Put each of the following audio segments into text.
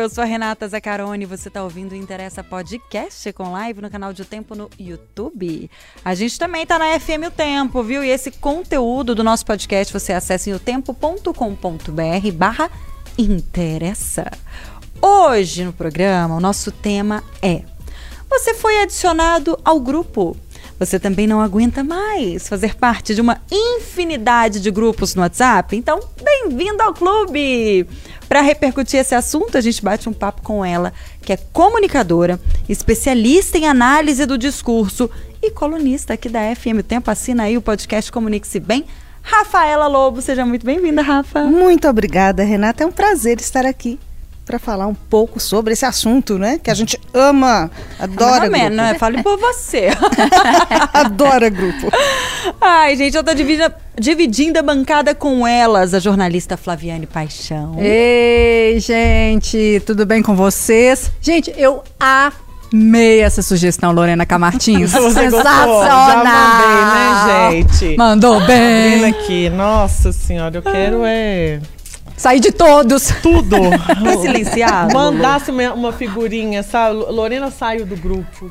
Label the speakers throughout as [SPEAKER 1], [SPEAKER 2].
[SPEAKER 1] Eu sou a Renata Zacarone, você está ouvindo o Interessa Podcast com live no canal de O Tempo no YouTube. A gente também está na FM O Tempo, viu? E esse conteúdo do nosso podcast você acessa em otempo.com.br barra interessa. Hoje no programa, o nosso tema é Você foi adicionado ao grupo você também não aguenta mais fazer parte de uma infinidade de grupos no WhatsApp? Então, bem-vindo ao clube! Para repercutir esse assunto, a gente bate um papo com ela, que é comunicadora, especialista em análise do discurso e colunista aqui da FM Tempo. Assina aí o podcast Comunique-se Bem. Rafaela Lobo, seja muito bem-vinda, Rafa.
[SPEAKER 2] Muito obrigada, Renata. É um prazer estar aqui para falar um pouco sobre esse assunto, né? Que a gente ama, adora
[SPEAKER 1] Não,
[SPEAKER 2] grupo.
[SPEAKER 1] né? Fale por você.
[SPEAKER 2] adora grupo.
[SPEAKER 1] Ai, gente, eu tô dividindo, dividindo a bancada com elas, a jornalista Flaviane Paixão.
[SPEAKER 3] Ei, gente, tudo bem com vocês? Gente, eu amei essa sugestão, Lorena Camartins.
[SPEAKER 4] Você?
[SPEAKER 3] Sensacional!
[SPEAKER 4] Já mandei, né, gente?
[SPEAKER 3] Mandou bem.
[SPEAKER 4] Abrindo aqui, nossa senhora, eu quero é
[SPEAKER 3] Sair de todos.
[SPEAKER 4] tudo.
[SPEAKER 1] Tá silenciado?
[SPEAKER 4] Mandasse uma, uma figurinha, sabe? Lorena saiu do grupo.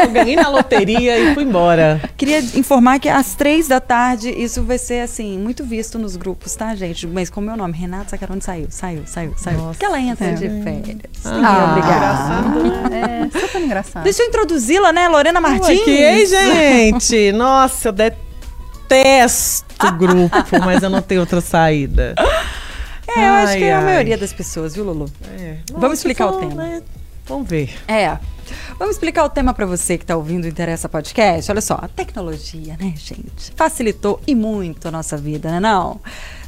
[SPEAKER 4] Eu ganhei na loteria e fui embora.
[SPEAKER 1] Queria informar que às três da tarde isso vai ser, assim, muito visto nos grupos, tá, gente? Mas com o meu nome, Renata Sacarone saiu, saiu, saiu, saiu.
[SPEAKER 4] Nossa.
[SPEAKER 1] Porque ela entra
[SPEAKER 3] É.
[SPEAKER 1] de férias.
[SPEAKER 4] Ah,
[SPEAKER 1] Ninguém obrigada.
[SPEAKER 4] engraçado.
[SPEAKER 3] É, super engraçado.
[SPEAKER 1] Deixa eu introduzi-la, né, Lorena Martins?
[SPEAKER 4] Aqui, ei, gente? Nossa, eu detesto grupo, mas eu não tenho outra saída.
[SPEAKER 1] É, eu acho
[SPEAKER 4] Ai,
[SPEAKER 1] que é a
[SPEAKER 4] ai.
[SPEAKER 1] maioria das pessoas, viu, Lulu?
[SPEAKER 4] É.
[SPEAKER 1] Vamos explicar o tema.
[SPEAKER 4] né, Vamos ver.
[SPEAKER 1] É. Vamos explicar o tema para você que está ouvindo o Interessa Podcast. Olha só, a tecnologia, né, gente? Facilitou e muito a nossa vida, né não?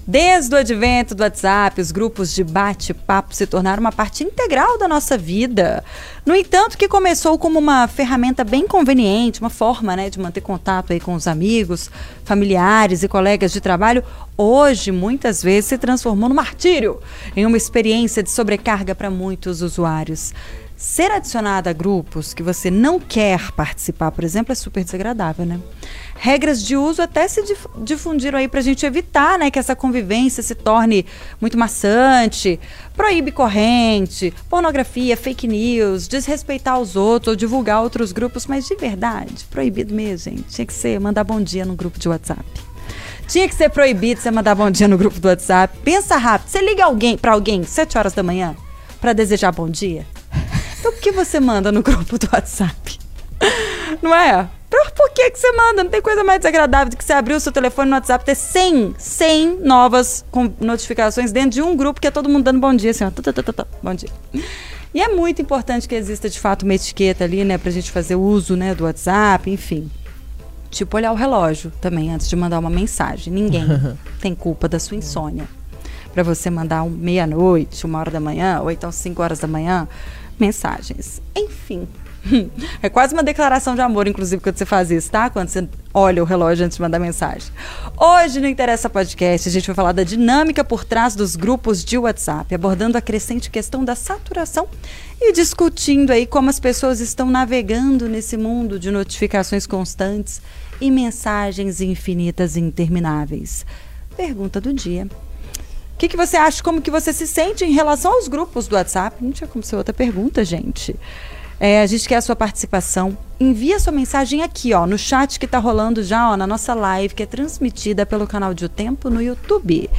[SPEAKER 1] Desde o advento do WhatsApp, os grupos de bate-papo se tornaram uma parte integral da nossa vida. No entanto, que começou como uma ferramenta bem conveniente, uma forma né, de manter contato aí com os amigos, familiares e colegas de trabalho, hoje muitas vezes se transformou no martírio, em uma experiência de sobrecarga para muitos usuários. Ser adicionada a grupos que você não quer participar, por exemplo, é super desagradável, né? Regras de uso até se dif- difundiram aí pra gente evitar, né, que essa convivência se torne muito maçante. Proíbe corrente, pornografia, fake news, desrespeitar os outros ou divulgar outros grupos, mas de verdade, proibido mesmo, gente. Tinha que ser mandar bom dia no grupo de WhatsApp. Tinha que ser proibido você mandar bom dia no grupo do WhatsApp. Pensa rápido. Você liga alguém para alguém 7 horas da manhã para desejar bom dia? Então, o que você manda no grupo do WhatsApp? Não é? Por, que, que você manda? Não tem coisa mais desagradável do que você abrir o seu telefone no WhatsApp ter 100, 100 novas notificações dentro de um grupo que é todo mundo dando bom dia, assim, ó. Bom dia. E é muito importante que exista, de fato, uma etiqueta ali, né? Pra gente fazer uso, né, do WhatsApp, enfim. Tipo, olhar o relógio também antes de mandar uma mensagem. Ninguém tem culpa da sua insônia. Para você mandar um meia-noite, uma hora da manhã, ou então cinco horas da manhã, mensagens. Enfim. É quase uma declaração de amor, inclusive, quando você faz isso, tá? Quando você olha o relógio antes de mandar mensagem. Hoje no Interessa Podcast, a gente vai falar da dinâmica por trás dos grupos de WhatsApp, abordando a crescente questão da saturação e discutindo aí como as pessoas estão navegando nesse mundo de notificações constantes e mensagens infinitas e intermináveis. Pergunta do dia. O que, que você acha? Como que você se sente em relação aos grupos do WhatsApp? Não tinha como ser outra pergunta, gente. É, a gente quer a sua participação. Envia sua mensagem aqui, ó, no chat que tá rolando já, ó, na nossa live, que é transmitida pelo canal de O Tempo no YouTube.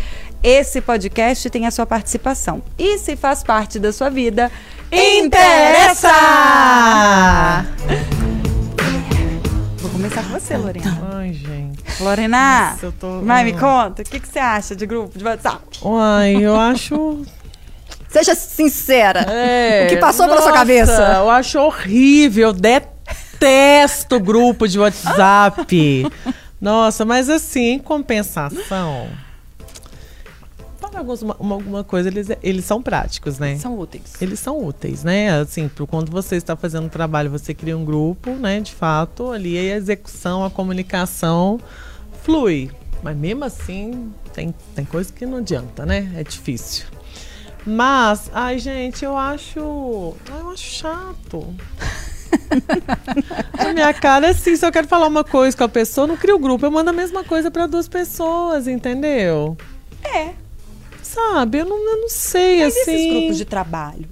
[SPEAKER 1] Esse podcast tem a sua participação. E se faz parte da sua vida, interessa! Vou começar com você, Lorena.
[SPEAKER 4] Ai, gente.
[SPEAKER 1] Lorena,
[SPEAKER 4] Nossa, eu tô-
[SPEAKER 1] vai, me conta, o que, que você acha de grupo de WhatsApp?
[SPEAKER 4] Ai, eu acho.
[SPEAKER 3] Seja sincera.
[SPEAKER 4] É,
[SPEAKER 3] O que passou pela sua
[SPEAKER 4] nossa,
[SPEAKER 3] cabeça?
[SPEAKER 4] Eu acho horrível, eu detesto grupo de WhatsApp. Nossa, mas assim, em compensação. Para alguns, uma- alguma coisa, eles, eles são práticos, né?
[SPEAKER 1] São úteis.
[SPEAKER 4] Eles são úteis, né? Assim, por quando você está fazendo um trabalho, você cria um grupo, né? De fato, ali a execução, a comunicação flui. Mas mesmo assim, tem, tem coisa que não adianta, né? É difícil. Mas, ai, gente, eu acho. Ai, eu acho chato. a minha cara é assim, se eu quero falar uma coisa com a pessoa, não crio grupo, eu mando a mesma coisa para duas pessoas, entendeu?
[SPEAKER 1] É.
[SPEAKER 4] Sabe, eu não, eu não sei,
[SPEAKER 1] Mas
[SPEAKER 4] assim.
[SPEAKER 1] esses grupos de trabalho?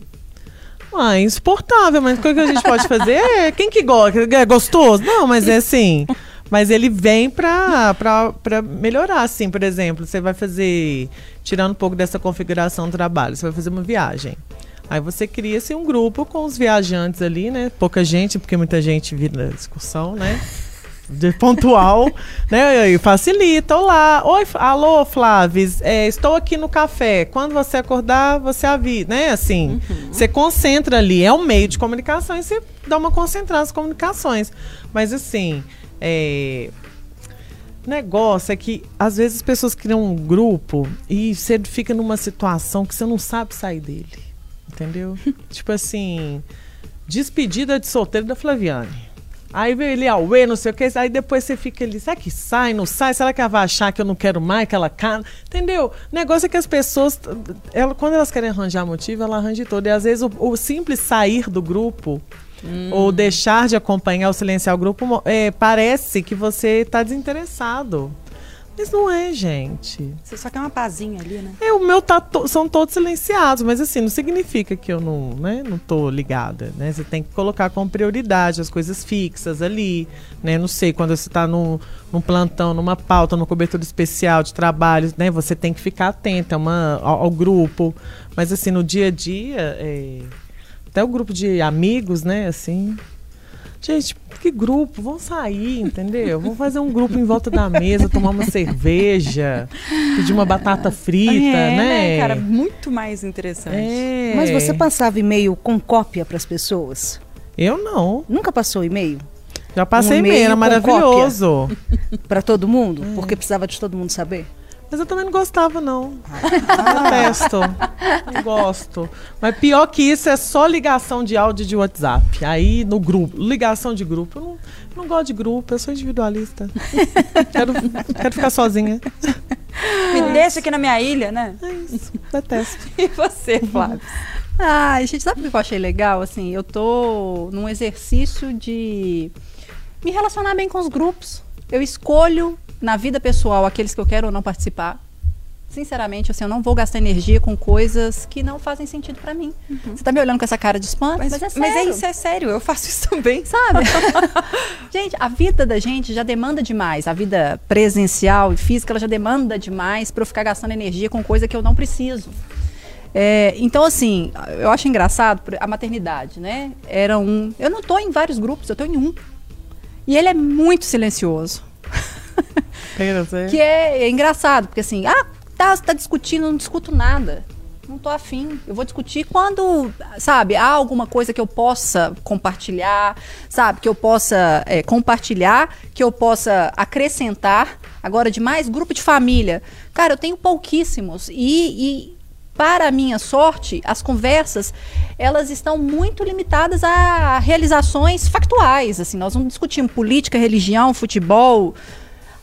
[SPEAKER 4] Ah, é insuportável, mas o que a gente pode fazer é. Quem que gosta? É gostoso? Não, mas é assim. Mas ele vem pra, pra, pra melhorar, assim. Por exemplo, você vai fazer. Tirando um pouco dessa configuração do trabalho, você vai fazer uma viagem. Aí você cria assim, um grupo com os viajantes ali, né? Pouca gente, porque muita gente vira excursão, né? De pontual, né? E facilita. Olá, oi, alô, Flávio, é, estou aqui no café. Quando você acordar, você avisa, né? Assim, você concentra ali. É um meio de comunicação e você dá uma concentrada nas comunicações. Mas assim, é, negócio é que às vezes as pessoas criam um grupo e você fica numa situação que você não sabe sair dele. Entendeu? tipo assim, despedida de solteiro da Flaviane. Aí veio ele ao não sei o que, aí depois você fica ali, será que sai, não sai? Será que ela vai achar que eu não quero mais aquela cara? Entendeu? O negócio é que as pessoas, ela, quando elas querem arranjar motivo, ela arranja todo. E às vezes o, o simples sair do grupo
[SPEAKER 1] Hum.
[SPEAKER 4] ou deixar de acompanhar ou silenciar o grupo, é, parece que você está desinteressado. Mas não é, gente.
[SPEAKER 1] Você só quer uma pazinha ali, né?
[SPEAKER 4] É, o meu tá to- são todos silenciados, mas assim, não significa que eu não, né, não tô ligada, né? Você tem que colocar como prioridade as coisas fixas ali, né? Não sei, quando você tá num, num plantão, numa pauta, numa cobertura especial de trabalho, né? Você tem que ficar atenta a uma, ao, ao grupo. Mas assim, no dia a dia, é, até o grupo de amigos, né, assim... Gente, que grupo? Vamos sair, entendeu? Vamos fazer um grupo em volta da mesa, tomar uma cerveja, pedir uma batata frita,
[SPEAKER 1] é,
[SPEAKER 4] né?
[SPEAKER 1] cara? Muito mais interessante.
[SPEAKER 4] É.
[SPEAKER 2] Mas você passava e-mail com cópia para as pessoas?
[SPEAKER 4] Eu não.
[SPEAKER 2] Nunca passou e-mail
[SPEAKER 4] Já passei
[SPEAKER 2] Um
[SPEAKER 4] e-mail, era maravilhoso.
[SPEAKER 2] para todo mundo?
[SPEAKER 4] É.
[SPEAKER 2] Porque precisava de todo mundo saber?
[SPEAKER 4] Mas eu também não gostava, não. Detesto. Não gosto. Mas pior que isso é só ligação de áudio de WhatsApp. Aí no grupo. Ligação de grupo. Eu não, não gosto de grupo, eu sou individualista. quero, quero ficar sozinha.
[SPEAKER 1] Me deixa aqui na minha ilha, né?
[SPEAKER 4] É isso. Detesto.
[SPEAKER 1] E você, Flávio?
[SPEAKER 3] Ai, gente, sabe o que eu achei legal? Assim, eu tô num exercício de me relacionar bem com os grupos. Eu escolho na vida pessoal aqueles que eu quero ou não participar. Sinceramente, assim, eu não vou gastar energia com coisas que não fazem sentido pra mim. Você tá me olhando com essa cara de espanto? Mas, é sério.
[SPEAKER 1] Mas é isso, é sério. Eu faço isso também.
[SPEAKER 3] sabe? gente, a vida da gente já demanda demais. A vida presencial e física, ela já demanda demais pra eu ficar gastando energia com coisa que eu não preciso. É, então, assim, eu acho engraçado a maternidade, né? Era um. Eu não tô em vários grupos, eu tô em um. E ele é muito silencioso. Que é, é engraçado, porque assim, ah, tá, tá discutindo, não discuto nada. Não tô afim. Eu vou discutir quando, sabe, há alguma coisa que eu possa compartilhar, sabe, que eu possa é, compartilhar, que eu possa acrescentar. Agora, de mais grupo de família. Cara, eu tenho pouquíssimos. E, e para a minha sorte, as conversas, elas estão muito limitadas a realizações factuais. Assim, nós não discutimos política, religião, futebol,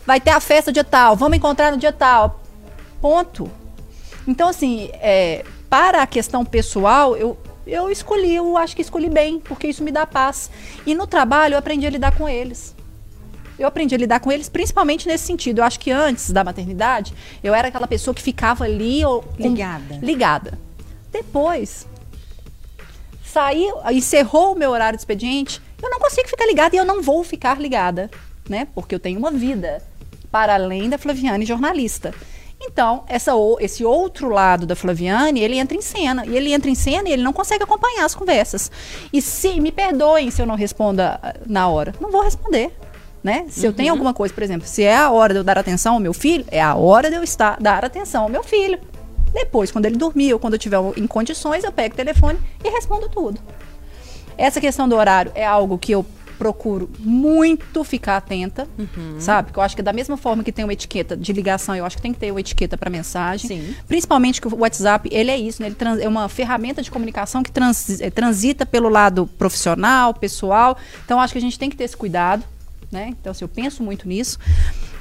[SPEAKER 3] vai ter a festa dia tal, vamos encontrar no dia tal. Ponto. Então, assim, é, para a questão pessoal, eu, eu escolhi, eu acho que escolhi bem, porque isso me dá paz. E no trabalho eu aprendi a lidar com eles. Eu aprendi a lidar com eles, principalmente nesse sentido. Eu acho que antes da maternidade, eu era aquela pessoa que ficava ali ou,
[SPEAKER 1] Ligada.
[SPEAKER 3] ligada. Depois, saí, encerrou o meu horário de expediente, eu não consigo ficar ligada e eu não vou ficar ligada, né? Porque eu tenho uma vida para além da Flaviane jornalista. Então, essa, esse outro lado da Flaviane, ele entra em cena. E ele entra em cena e ele não consegue acompanhar as conversas. E se, me perdoem se eu não responda ah, na hora. Não vou responder. Né? Se eu tenho alguma coisa, por exemplo, se é a hora de eu dar atenção ao meu filho, é a hora de eu estar, dar atenção ao meu filho. Depois, quando ele dormir ou quando eu estiver em condições, eu pego o telefone e respondo tudo. Essa questão do horário é algo que eu procuro muito ficar atenta, sabe? Porque eu acho que da mesma forma que tem uma etiqueta de ligação, eu acho que tem que ter uma etiqueta para mensagem.
[SPEAKER 1] Sim.
[SPEAKER 3] Principalmente que o WhatsApp, ele é isso, né? Ele trans- é uma ferramenta de comunicação que trans- eh, transita pelo lado profissional, pessoal. Então, eu acho que a gente tem que ter esse cuidado, né? Então, assim, eu penso muito nisso.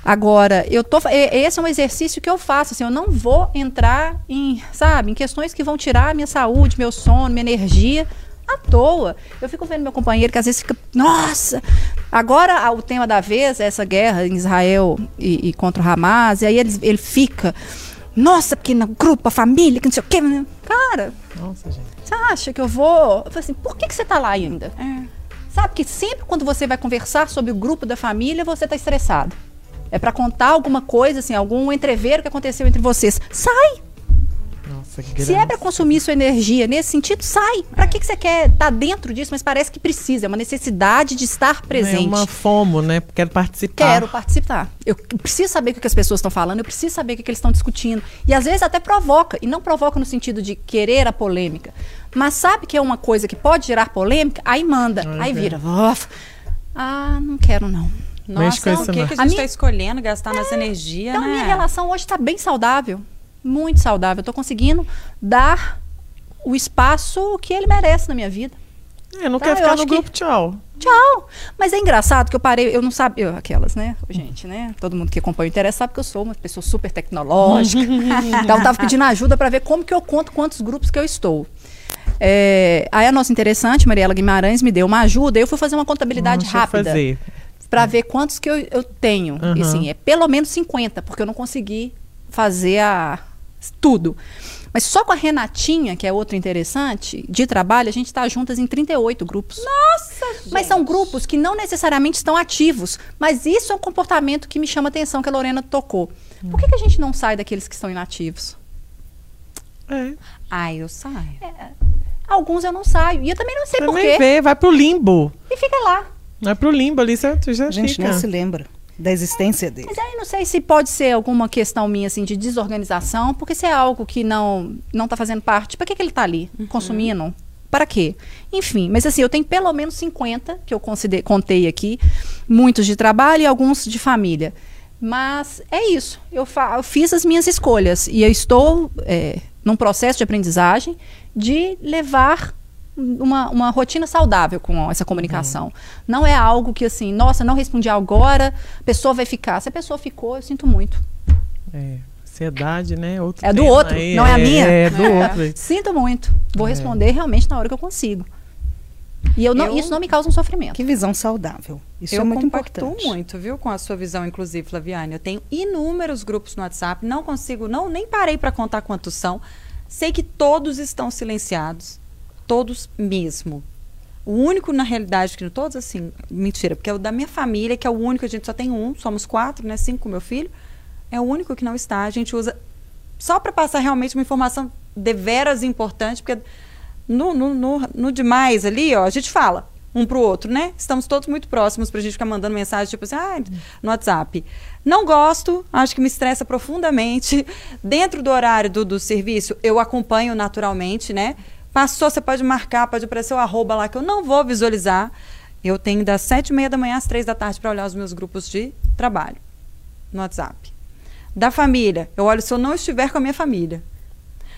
[SPEAKER 3] Agora, eu tô, esse é um exercício que eu faço, assim, eu não vou entrar em, sabe, em questões que vão tirar a minha saúde, meu sono, minha energia à toa. Eu fico vendo meu companheiro que às vezes fica, nossa, agora o tema da vez é essa guerra em Israel e, e contra o Hamas, e aí ele, ele fica, nossa, porque no grupo, a família, que não sei o quê. Cara,
[SPEAKER 4] Nossa, gente.
[SPEAKER 3] você acha que eu vou? Eu falei assim, por que, que você tá lá ainda? Sabe que sempre quando você vai conversar sobre o grupo da família, você tá estressado. É pra contar alguma coisa, assim, algum entreveiro que aconteceu entre vocês. Sai!
[SPEAKER 4] Nossa,
[SPEAKER 3] Se é pra consumir sua energia nesse sentido, sai. Pra que, que você quer estar dentro disso? Mas parece que precisa. É uma necessidade de estar presente.
[SPEAKER 4] É uma fomo, né? Quero participar.
[SPEAKER 3] Quero participar. Eu preciso saber o que as pessoas estão falando, eu preciso saber o que, eles estão discutindo. E às vezes até provoca. E não provoca no sentido de querer a polêmica. Mas sabe que é uma coisa que pode gerar polêmica? Aí manda. Aí
[SPEAKER 4] é.
[SPEAKER 3] vira. "Uf, Ah, não quero não.
[SPEAKER 1] Nossa, o que,
[SPEAKER 4] não.
[SPEAKER 1] que a
[SPEAKER 3] A
[SPEAKER 1] gente
[SPEAKER 3] minha-
[SPEAKER 1] está escolhendo gastar nessa energia,
[SPEAKER 3] Então,
[SPEAKER 1] né?
[SPEAKER 3] minha relação hoje está bem saudável. Muito saudável. Eu tô conseguindo dar o espaço que ele merece na minha vida.
[SPEAKER 4] É, não
[SPEAKER 3] Tá,
[SPEAKER 4] quer ficar no
[SPEAKER 3] que-
[SPEAKER 4] grupo, tchau.
[SPEAKER 3] Tchau. Mas é engraçado que eu parei, eu não sabia, eu- aquelas, né? Gente, né? Todo mundo que acompanha o interesse sabe que eu sou uma pessoa super tecnológica. então eu tava pedindo ajuda para ver como que eu conto quantos grupos que eu estou. É, aí a nossa interessante, Mariela Guimarães, me deu uma ajuda. Eu fui fazer uma contabilidade
[SPEAKER 4] eu
[SPEAKER 3] rápida
[SPEAKER 4] fazer.
[SPEAKER 3] para ver quantos que eu, eu tenho. E
[SPEAKER 4] Aham.
[SPEAKER 3] assim, é pelo menos 50, porque eu não consegui fazer a, tudo. Mas só com a Renatinha, que é outra interessante, de trabalho, a gente está juntas em 38 grupos.
[SPEAKER 1] Nossa,
[SPEAKER 3] Mas são grupos que não necessariamente estão ativos. Mas isso é um comportamento que me chama a atenção, que a Lorena tocou. Por que, que a gente não sai daqueles que estão inativos?
[SPEAKER 4] É.
[SPEAKER 1] Ai, eu saio.
[SPEAKER 3] Alguns eu não saio. E eu também não sei por quê.
[SPEAKER 4] vê, vai pro limbo.
[SPEAKER 3] E fica lá.
[SPEAKER 4] Vai pro limbo ali, tu já
[SPEAKER 2] A gente
[SPEAKER 4] fica.
[SPEAKER 2] nem se lembra da existência dele.
[SPEAKER 3] Mas aí não sei se pode ser alguma questão minha assim de desorganização, porque se é algo que não não tá fazendo parte, para que que ele tá ali consumindo? Para quê? Enfim, mas assim, eu tenho pelo menos 50 que eu contei aqui, muitos de trabalho e alguns de família. Mas é isso. Eu, eu fiz as minhas escolhas e eu estou é, num processo de aprendizagem de levar uma, uma rotina saudável com essa comunicação. Não é algo que assim, nossa, não respondi agora, a pessoa vai ficar. Se a pessoa ficou, eu sinto muito.
[SPEAKER 4] É. Ansiedade, né? Outro
[SPEAKER 3] É do outro,
[SPEAKER 4] aí,
[SPEAKER 3] não é a minha.
[SPEAKER 4] É, do outro. aí.
[SPEAKER 3] Sinto muito. Vou
[SPEAKER 4] É.
[SPEAKER 3] responder realmente na hora que eu consigo. E eu não,
[SPEAKER 1] Eu-
[SPEAKER 3] isso não me causa um sofrimento.
[SPEAKER 2] Que visão saudável. Isso
[SPEAKER 1] eu
[SPEAKER 2] é muito importante.
[SPEAKER 1] muito, viu, com a sua visão, inclusive, Flaviane. Eu tenho inúmeros grupos no WhatsApp, não consigo, não nem parei para contar quantos são. Sei que todos estão silenciados, todos mesmo. O único, na realidade, que todos assim, mentira, porque é o da minha família, que é o único, a gente só tem um, somos quatro, né? Cinco com meu filho. É o único que não está. A gente usa só para passar realmente uma informação deveras importante, porque no, no, no, no demais ali, ó, a gente fala um pro outro, né? Estamos todos muito próximos pra gente ficar mandando mensagem, tipo assim, ah, no WhatsApp. Não gosto, acho que me estressa profundamente. Dentro do horário do, do serviço, eu acompanho naturalmente, né? Passou, você pode marcar, pode aparecer o arroba lá que eu não vou visualizar. Eu tenho das sete e meia da manhã às três da tarde para olhar os meus grupos de trabalho no WhatsApp. Da família, eu olho se eu não estiver com a minha família.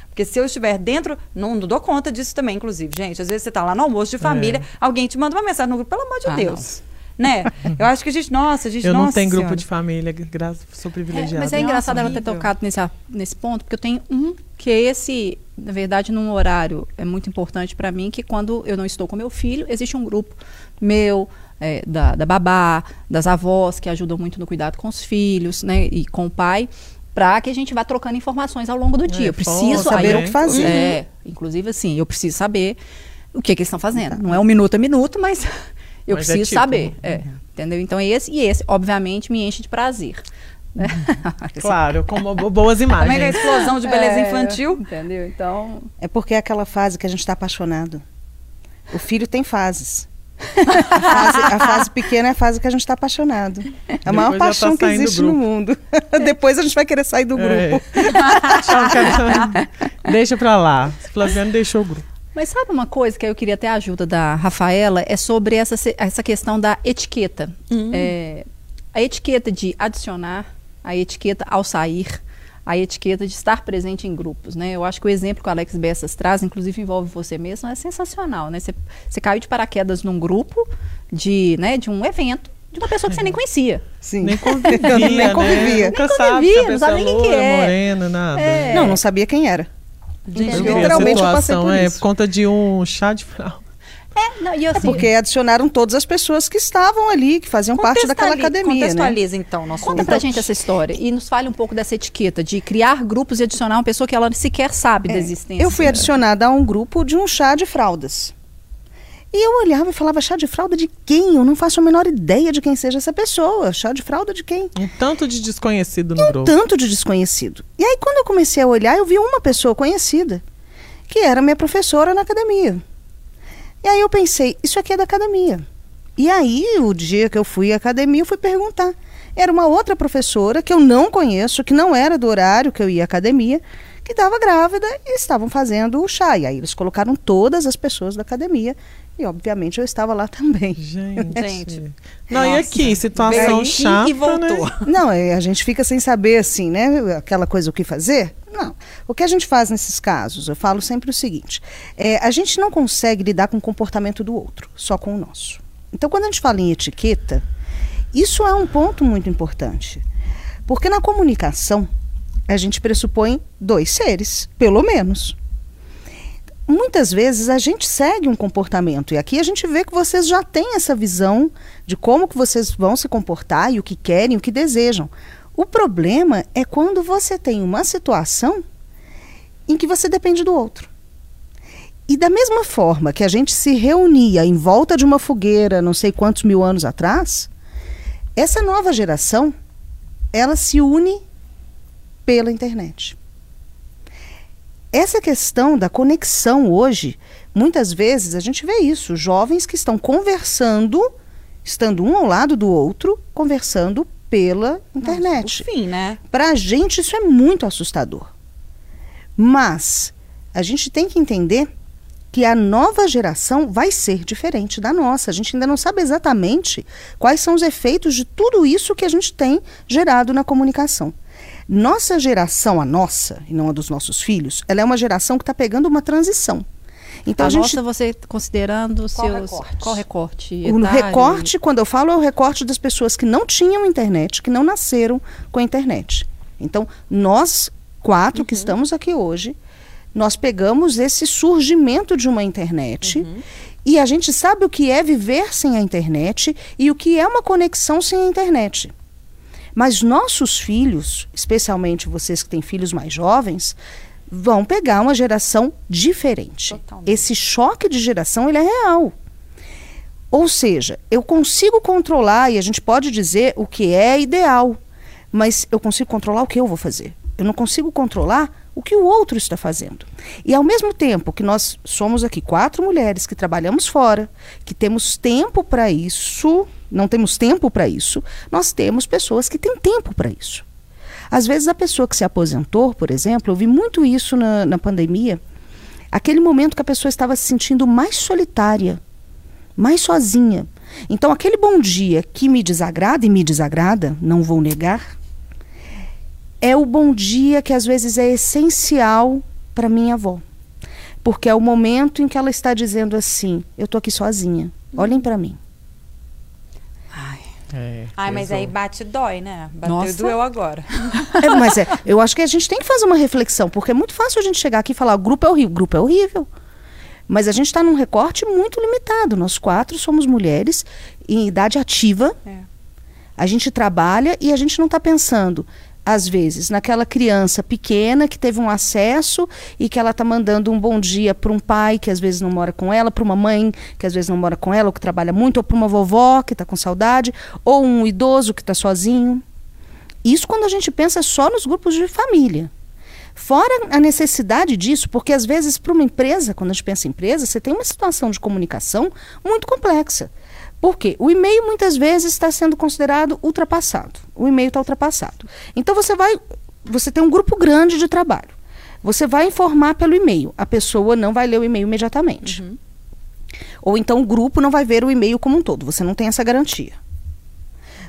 [SPEAKER 1] Porque se eu estiver dentro, não, não dou conta disso também, inclusive, gente. Às vezes você está lá no almoço de família, alguém te manda uma mensagem no grupo, pelo amor de
[SPEAKER 3] Ah,
[SPEAKER 1] Deus. Né? Eu acho que a gente, nossa, a gente
[SPEAKER 4] Eu não tenho grupo
[SPEAKER 1] Senhora.
[SPEAKER 4] de família, graças sou privilegiada.
[SPEAKER 3] Mas é
[SPEAKER 1] Nossa,
[SPEAKER 3] engraçado ela ter
[SPEAKER 1] horrível.
[SPEAKER 3] tocado nesse, a- nesse ponto, porque eu tenho um que é esse, na verdade, num horário é muito importante para mim, que quando eu não estou com meu filho, existe um grupo meu, é, da, da babá, das avós, que ajudam muito no cuidado com os filhos, né, e com o pai, para que a gente vá trocando informações ao longo do dia. eu preciso
[SPEAKER 2] saber
[SPEAKER 3] aí
[SPEAKER 2] o que fazer.
[SPEAKER 3] É, inclusive assim, eu preciso saber o que, que eles estão fazendo. Não é um minuto a minuto, mas eu
[SPEAKER 4] Mas é
[SPEAKER 3] preciso
[SPEAKER 4] tipo,
[SPEAKER 3] saber. É, entendeu? Então esse e esse, obviamente, me enche de prazer. Né?
[SPEAKER 4] Claro, com bo- boas
[SPEAKER 1] Também com a
[SPEAKER 4] imagens.
[SPEAKER 1] explosão de beleza
[SPEAKER 3] É,
[SPEAKER 1] infantil.
[SPEAKER 3] Entendeu? Então.
[SPEAKER 2] É porque é aquela fase que a gente está apaixonado. O filho tem fases. A fase, a fase pequena é a fase que a gente está apaixonado. É a maior
[SPEAKER 4] Depois já tá
[SPEAKER 2] paixão que
[SPEAKER 4] saindo do
[SPEAKER 2] existe no mundo. Depois a gente vai querer sair do
[SPEAKER 4] É.
[SPEAKER 2] grupo.
[SPEAKER 4] Deixa pra lá. Flaviano deixou o grupo.
[SPEAKER 3] Mas sabe uma coisa que eu queria ter a ajuda da Rafaela? É sobre essa, essa questão da etiqueta. É, a etiqueta de adicionar, a etiqueta ao sair, a etiqueta de estar presente em grupos, né? Eu acho que o exemplo que o Alex Bessas traz, inclusive envolve você mesmo, é sensacional, né? Você, você caiu de paraquedas num grupo de, né, de um evento de uma pessoa que você nem conhecia.
[SPEAKER 2] Sim.
[SPEAKER 4] Nem convivia,
[SPEAKER 2] Nem
[SPEAKER 4] né?
[SPEAKER 2] convivia.
[SPEAKER 4] Nunca
[SPEAKER 3] Nem
[SPEAKER 4] sabe
[SPEAKER 3] convivia, não sabe
[SPEAKER 4] é
[SPEAKER 3] nem quem que é.
[SPEAKER 4] morena, nada.
[SPEAKER 3] É.
[SPEAKER 2] Não, não sabia quem era.
[SPEAKER 1] Gente,
[SPEAKER 2] Literalmente eu passei
[SPEAKER 4] situação,
[SPEAKER 2] por
[SPEAKER 4] é,
[SPEAKER 2] isso.
[SPEAKER 4] por conta de um chá de fralda.
[SPEAKER 3] É, não, e assim,
[SPEAKER 2] Porque adicionaram todas as pessoas que estavam ali, que faziam parte daquela academia, né?
[SPEAKER 1] Contextualiza, então, nosso
[SPEAKER 3] Conta pra gente essa história e nos fale um pouco dessa etiqueta de criar grupos e adicionar uma pessoa que ela sequer sabe da existência.
[SPEAKER 2] É, Eu fui adicionada a um grupo de um chá de fraldas. E eu olhava e falava, chá de fralda de quem? Eu não faço a menor ideia de quem seja essa pessoa. Chá de fralda de quem?
[SPEAKER 4] Um tanto de desconhecido no
[SPEAKER 2] um
[SPEAKER 4] grupo.
[SPEAKER 2] tanto de desconhecido. E aí, quando eu comecei a olhar, eu vi uma pessoa conhecida, que era minha professora na academia. E aí eu pensei, isso aqui é da academia. E aí, o dia que eu fui à academia, eu fui perguntar. Era uma outra professora que eu não conheço, que não era do horário que eu ia à academia, que estava grávida e estavam fazendo o chá. E aí eles colocaram todas as pessoas da academia. E, obviamente, eu estava lá também.
[SPEAKER 4] Gente.
[SPEAKER 1] Gente.
[SPEAKER 4] Não, e
[SPEAKER 1] Nossa.
[SPEAKER 4] aqui,
[SPEAKER 1] Veio
[SPEAKER 4] situação
[SPEAKER 1] aqui
[SPEAKER 4] chata,
[SPEAKER 1] e voltou.
[SPEAKER 4] né?
[SPEAKER 2] Não, é, a gente fica sem saber assim, né? Aquela coisa o que fazer. Não. O que a gente faz nesses casos? Eu falo sempre o seguinte: é, a gente não consegue lidar com o comportamento do outro, só com o nosso. Então, quando a gente fala em etiqueta, isso é um ponto muito importante. Porque na comunicação, a gente pressupõe dois seres, pelo menos. Muitas vezes a gente segue um comportamento e aqui a gente vê que vocês já têm essa visão de como que vocês vão se comportar e o que querem, o que desejam. O problema é quando você tem uma situação em que você depende do outro. E da mesma forma que a gente se reunia em volta de uma fogueira, não sei quantos mil anos atrás, essa nova geração, ela se une pela internet. Essa questão da conexão hoje, muitas vezes a gente vê isso, jovens que estão conversando, estando um ao lado do outro, conversando pela internet.
[SPEAKER 1] Enfim, né?
[SPEAKER 2] Para a gente isso é muito assustador. Mas a gente tem que entender que a nova geração vai ser diferente da nossa. A gente ainda não sabe exatamente quais são os efeitos de tudo isso que a gente tem gerado na comunicação. Nossa geração, a nossa, e não a dos nossos filhos, ela é uma geração que está pegando uma transição. Então
[SPEAKER 3] a
[SPEAKER 2] a gente
[SPEAKER 3] nossa, você considerando os
[SPEAKER 1] Qual
[SPEAKER 3] seus.
[SPEAKER 1] recorte?
[SPEAKER 3] Qual recorte?
[SPEAKER 2] o recorte, quando eu falo, é o recorte das pessoas que não tinham internet, que não nasceram com a internet. Então, nós quatro que estamos aqui hoje, nós pegamos esse surgimento de uma internet e a gente sabe o que é viver sem a internet e o que é uma conexão sem a internet. Mas nossos filhos, especialmente vocês que têm filhos mais jovens, vão pegar uma geração diferente.
[SPEAKER 1] Totalmente.
[SPEAKER 2] Esse choque de geração ele é real. Ou seja, eu consigo controlar e a gente pode dizer o que é ideal, mas eu consigo controlar o que eu vou fazer. Eu não consigo controlar o que o outro está fazendo. E ao mesmo tempo que nós somos aqui quatro mulheres que trabalhamos fora, que temos tempo para isso, não temos tempo para isso, nós temos pessoas que têm tempo para isso. Às vezes a pessoa que se aposentou, por exemplo, eu vi muito isso na, na pandemia, aquele momento que a pessoa estava se sentindo mais solitária, mais sozinha. Então, aquele bom dia que me desagrada e me desagrada, não vou negar, é o bom dia que às vezes é essencial para minha avó. Porque é o momento em que ela está dizendo assim: eu estou aqui sozinha, olhem para mim.
[SPEAKER 1] Ai,
[SPEAKER 4] É,
[SPEAKER 1] Ai mas aí bate e dói, né? Bateu
[SPEAKER 3] Nossa.
[SPEAKER 1] e doeu agora.
[SPEAKER 2] É, mas é, eu acho que a gente tem que fazer uma reflexão, porque é muito fácil a gente chegar aqui e falar: o grupo é horrível. O grupo é horrível. Mas a gente está num recorte muito limitado. Nós quatro somos mulheres em idade ativa.
[SPEAKER 1] É.
[SPEAKER 2] A gente trabalha e a gente não está pensando, às vezes, naquela criança pequena que teve um acesso e que ela está mandando um bom dia para um pai que às vezes não mora com ela, para uma mãe que às vezes não mora com ela ou que trabalha muito, ou para uma vovó que está com saudade, ou um idoso que está sozinho. Isso quando a gente pensa só nos grupos de família. Fora a necessidade disso, porque às vezes para uma empresa, quando a gente pensa em empresa, você tem uma situação de comunicação muito complexa. Por quê? O e-mail muitas vezes está sendo considerado ultrapassado. O e-mail está ultrapassado. Então você vai, você tem um grupo grande de trabalho. Você vai informar pelo e-mail. A pessoa não vai ler o e-mail imediatamente. Ou então o grupo não vai ver o e-mail como um todo. Você não tem essa garantia.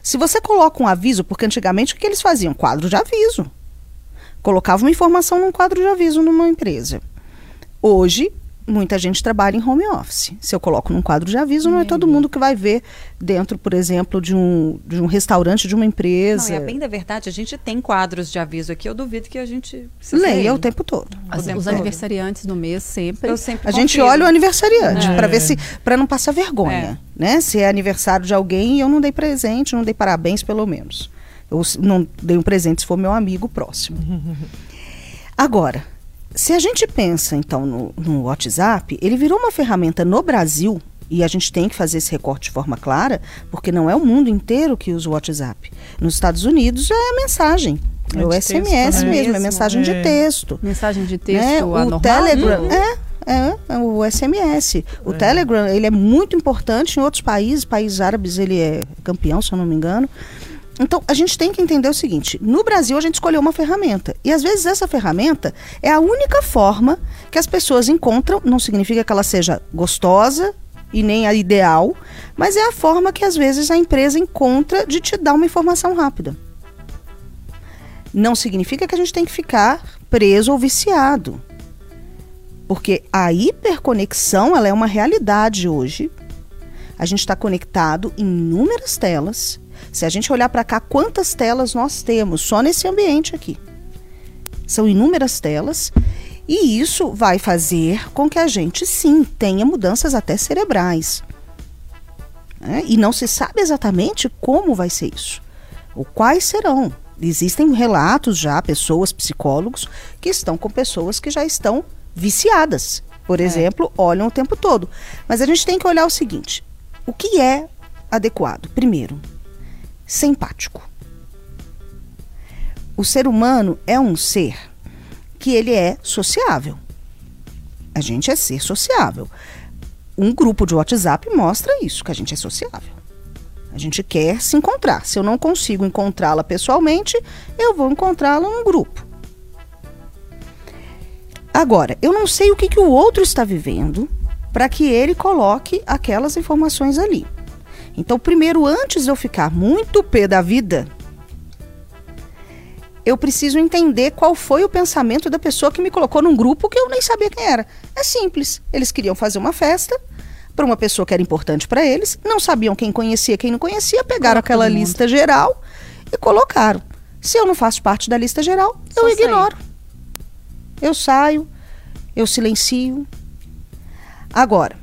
[SPEAKER 2] Se você coloca um aviso, porque antigamente o que eles faziam? Quadro de aviso. Colocava uma informação num quadro de aviso numa empresa. Hoje, muita gente trabalha em home office. Se eu coloco num quadro de aviso, não é todo mundo que vai ver dentro, por exemplo, de um, de um restaurante, de uma
[SPEAKER 1] Não,
[SPEAKER 2] empresa.
[SPEAKER 1] e a bem da verdade, a gente tem quadros de aviso aqui. Eu duvido que a gente se
[SPEAKER 2] Leia o tempo todo.
[SPEAKER 3] As-
[SPEAKER 1] tempo
[SPEAKER 3] os
[SPEAKER 1] todo.
[SPEAKER 3] aniversariantes do mês sempre.
[SPEAKER 1] Eu sempre
[SPEAKER 2] A gente olha o aniversariante
[SPEAKER 4] É.
[SPEAKER 2] para ver se para não passar vergonha, né? Se é aniversário de alguém e eu não dei presente, não dei parabéns pelo menos. Eu não dei um presente se for meu amigo próximo. Agora, se a gente pensa então no, no WhatsApp, ele virou uma ferramenta no Brasil e a gente tem que fazer esse recorte de forma clara, porque não é o mundo inteiro que usa o WhatsApp. Nos Estados Unidos é a mensagem, é,
[SPEAKER 4] É
[SPEAKER 2] o
[SPEAKER 4] de
[SPEAKER 2] SMS
[SPEAKER 4] texto, né?
[SPEAKER 2] mesmo, é mensagem de
[SPEAKER 4] é.
[SPEAKER 2] texto
[SPEAKER 3] Mensagem de texto
[SPEAKER 2] né? O
[SPEAKER 3] anormal.
[SPEAKER 2] Telegram
[SPEAKER 3] Uhum.
[SPEAKER 2] é, é, é o SMS. O Telegram ele é muito importante em outros países, países árabes ele é campeão, se eu não me engano. Então a gente tem que entender o seguinte: no Brasil a gente escolheu uma ferramenta e às vezes essa ferramenta é a única forma que as pessoas encontram. Não significa que ela seja gostosa e nem a ideal, mas é a forma que às vezes a empresa encontra de te dar uma informação rápida não significa que a gente tem que ficar preso ou viciado. Porque a hiperconexão ela é uma realidade hoje. A gente está conectado em inúmeras telas. Se a gente olhar para cá, quantas telas nós temos só nesse ambiente aqui? São inúmeras telas. E isso vai fazer com que a gente, sim, tenha mudanças até cerebrais. né? E não se sabe exatamente como vai ser isso. Ou quais serão. Existem relatos já, pessoas, psicólogos, que estão com pessoas que já estão viciadas. Por exemplo, olham o tempo todo. Mas a gente tem que olhar o seguinte: o que é adequado? Primeiro, ser empático. O ser humano é um ser que ele é sociável. A gente é ser sociável. Um grupo de WhatsApp mostra isso, que a gente é sociável. A gente quer se encontrar. Se eu não consigo encontrá-la pessoalmente, eu vou encontrá-la num grupo. Agora, eu não sei o que, que o outro está vivendo para que ele coloque aquelas informações ali. Então, primeiro, antes de eu ficar muito pé da vida, eu preciso entender qual foi o pensamento da pessoa que me colocou num grupo que eu nem sabia quem era. É simples. Eles queriam fazer uma festa para uma pessoa que era importante para eles, não sabiam quem conhecia, quem não conhecia, pegaram
[SPEAKER 3] Coloca
[SPEAKER 2] aquela lista geral e colocaram. Se eu não faço parte da lista geral,
[SPEAKER 1] Só
[SPEAKER 2] eu
[SPEAKER 1] sair.
[SPEAKER 2] ignoro. Eu saio, eu silencio. Agora,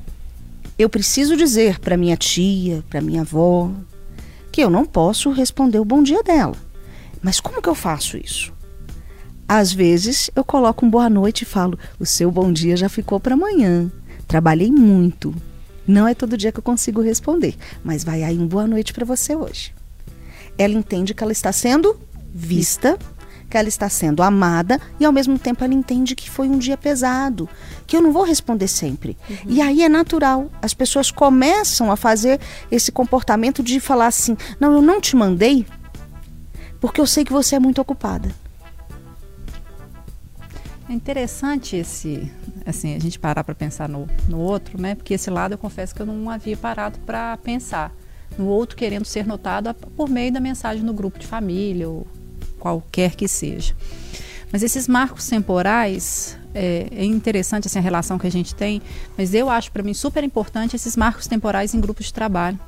[SPEAKER 2] eu preciso dizer para minha tia, para minha avó, que eu não posso responder o bom dia dela. Mas como que eu faço isso? Às vezes eu coloco um boa noite e falo: o seu bom dia já ficou para amanhã. Trabalhei muito. Não é todo dia que eu consigo responder, mas vai aí um boa noite para você hoje. Ela entende que ela está sendo vista, que ela está sendo amada e ao mesmo tempo ela entende que foi um dia pesado, que eu não vou responder sempre. E aí é natural. As pessoas começam a fazer esse comportamento de falar assim: "Não, eu não te mandei porque eu sei que você é muito ocupada".
[SPEAKER 3] É interessante esse, assim, a gente parar para pensar no, no outro, né? Porque esse lado eu confesso que eu não havia parado para pensar no outro querendo ser notado por meio da mensagem no grupo de família ou qualquer que seja. Mas esses marcos temporais é, é interessante assim a relação que a gente tem, mas eu acho para mim super importante esses marcos temporais em grupos de trabalho.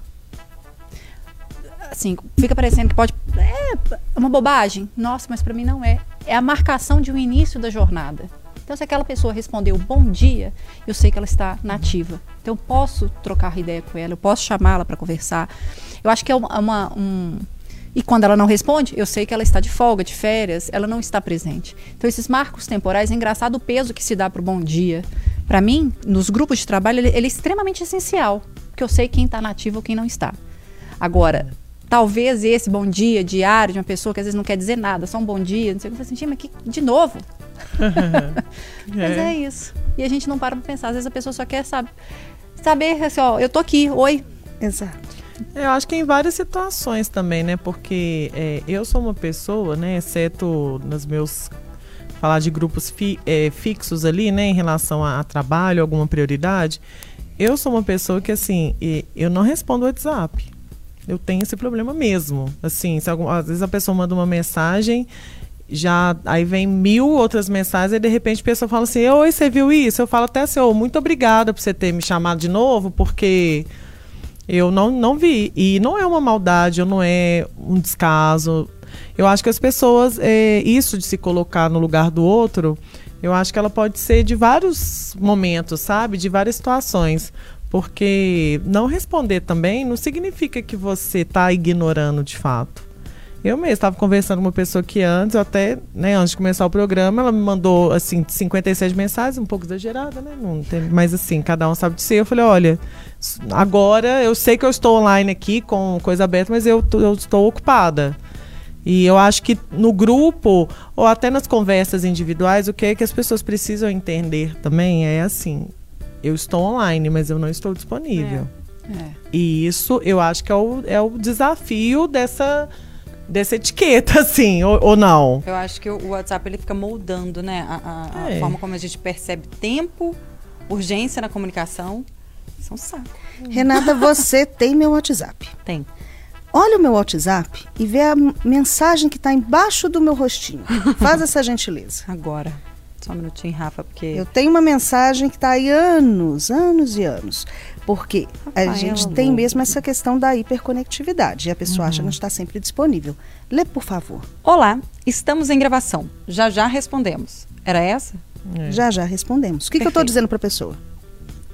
[SPEAKER 3] Assim, fica parecendo que pode é uma bobagem. Nossa, mas para mim não é. É a marcação de um início da jornada. Então, se aquela pessoa respondeu bom dia, eu sei que ela está nativa. Então, eu posso trocar ideia com ela, eu posso chamá-la para conversar. Eu acho que é uma, uma- um. E quando ela não responde, eu sei que ela está de folga, de férias, ela não está presente. Então, esses marcos temporais, é engraçado o peso que se dá para o bom dia. Para mim, nos grupos de trabalho, ele, ele é extremamente essencial, porque eu sei quem está nativo ou quem não está. Agora, talvez esse bom dia diário de uma pessoa que às vezes não quer dizer nada, só um bom dia, não sei o que, eu assim, "Gente, mas que, de novo? Mas é isso. E a gente não para pra pensar. Às vezes a pessoa só quer saber, saber assim, ó, eu tô aqui, oi.
[SPEAKER 2] Exato.
[SPEAKER 4] Eu acho que em várias situações também, né? Porque é, eu sou uma pessoa, né? Exceto nos meus. Falar de grupos fi- é, fixos ali, né? Em relação a, a trabalho, alguma prioridade. Eu sou uma pessoa que, assim, eu não respondo WhatsApp. Eu tenho esse problema mesmo. Assim, se algum- às vezes a pessoa manda uma mensagem já aí vem mil outras mensagens e de repente a pessoa fala assim: Oi, você viu isso? Eu falo até assim: oh, muito obrigada por você ter me chamado de novo, porque eu não, não vi. E não é uma maldade, não é um descaso. Eu acho que as pessoas, é, isso de se colocar no lugar do outro, eu acho que ela pode ser de vários momentos, sabe? De várias situações. Porque não responder também não significa que você está ignorando de fato. Eu mesmo estava conversando com uma pessoa que antes, até, né, antes de começar o programa, ela me mandou, assim, 56 mensagens, um pouco exagerada, né? Não tem, mas, assim, cada um sabe de si. Eu falei, olha, agora eu sei que eu estou online aqui com coisa aberta, mas eu, eu estou ocupada. E eu acho que no grupo, ou até nas conversas individuais, o que é que as pessoas precisam entender também é assim: eu estou online, mas eu não estou disponível. É. É. E isso eu acho que é o, é o desafio dessa dessa etiqueta, assim, ou, ou, não?
[SPEAKER 1] Eu acho que o WhatsApp ele fica moldando, né? A, a, é. a, forma como a gente percebe tempo, urgência na comunicação. Isso é um saco.
[SPEAKER 2] Renata, você tem meu WhatsApp?
[SPEAKER 1] Tem.
[SPEAKER 2] Olha o meu WhatsApp e vê a mensagem que está embaixo do meu rostinho. Faz essa gentileza.
[SPEAKER 1] Agora. Só um minutinho, Rafa, porque.
[SPEAKER 2] Eu tenho uma mensagem que está aí anos, anos e anos. Porque a gente tem mesmo essa questão da hiperconectividade e a pessoa uhum. acha que não está sempre disponível. Lê, por favor.
[SPEAKER 1] Olá, estamos em gravação. Já já respondemos. Era essa?
[SPEAKER 2] É. Já já respondemos. O que, que eu estou dizendo para a pessoa?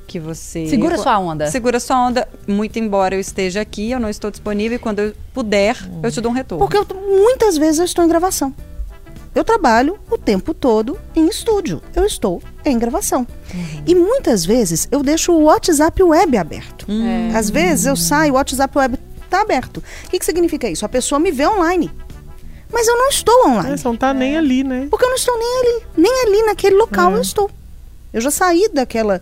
[SPEAKER 1] Que você.
[SPEAKER 3] Segura sua onda.
[SPEAKER 1] Segura sua onda. Muito embora eu esteja aqui, eu não estou disponível e quando eu puder, uhum. eu te dou um retorno.
[SPEAKER 2] Porque eu, muitas vezes eu estou em gravação. Eu trabalho o tempo todo em estúdio. Eu estou em gravação. Uhum. E muitas vezes eu deixo o WhatsApp web aberto. Uhum. Às vezes eu saio, o WhatsApp web está aberto. O que, que significa isso? A pessoa me vê online. Mas eu não estou online.
[SPEAKER 4] Você não está nem ali, né?
[SPEAKER 2] Porque eu não estou nem ali. Nem ali naquele local é. eu estou. Eu já saí daquela.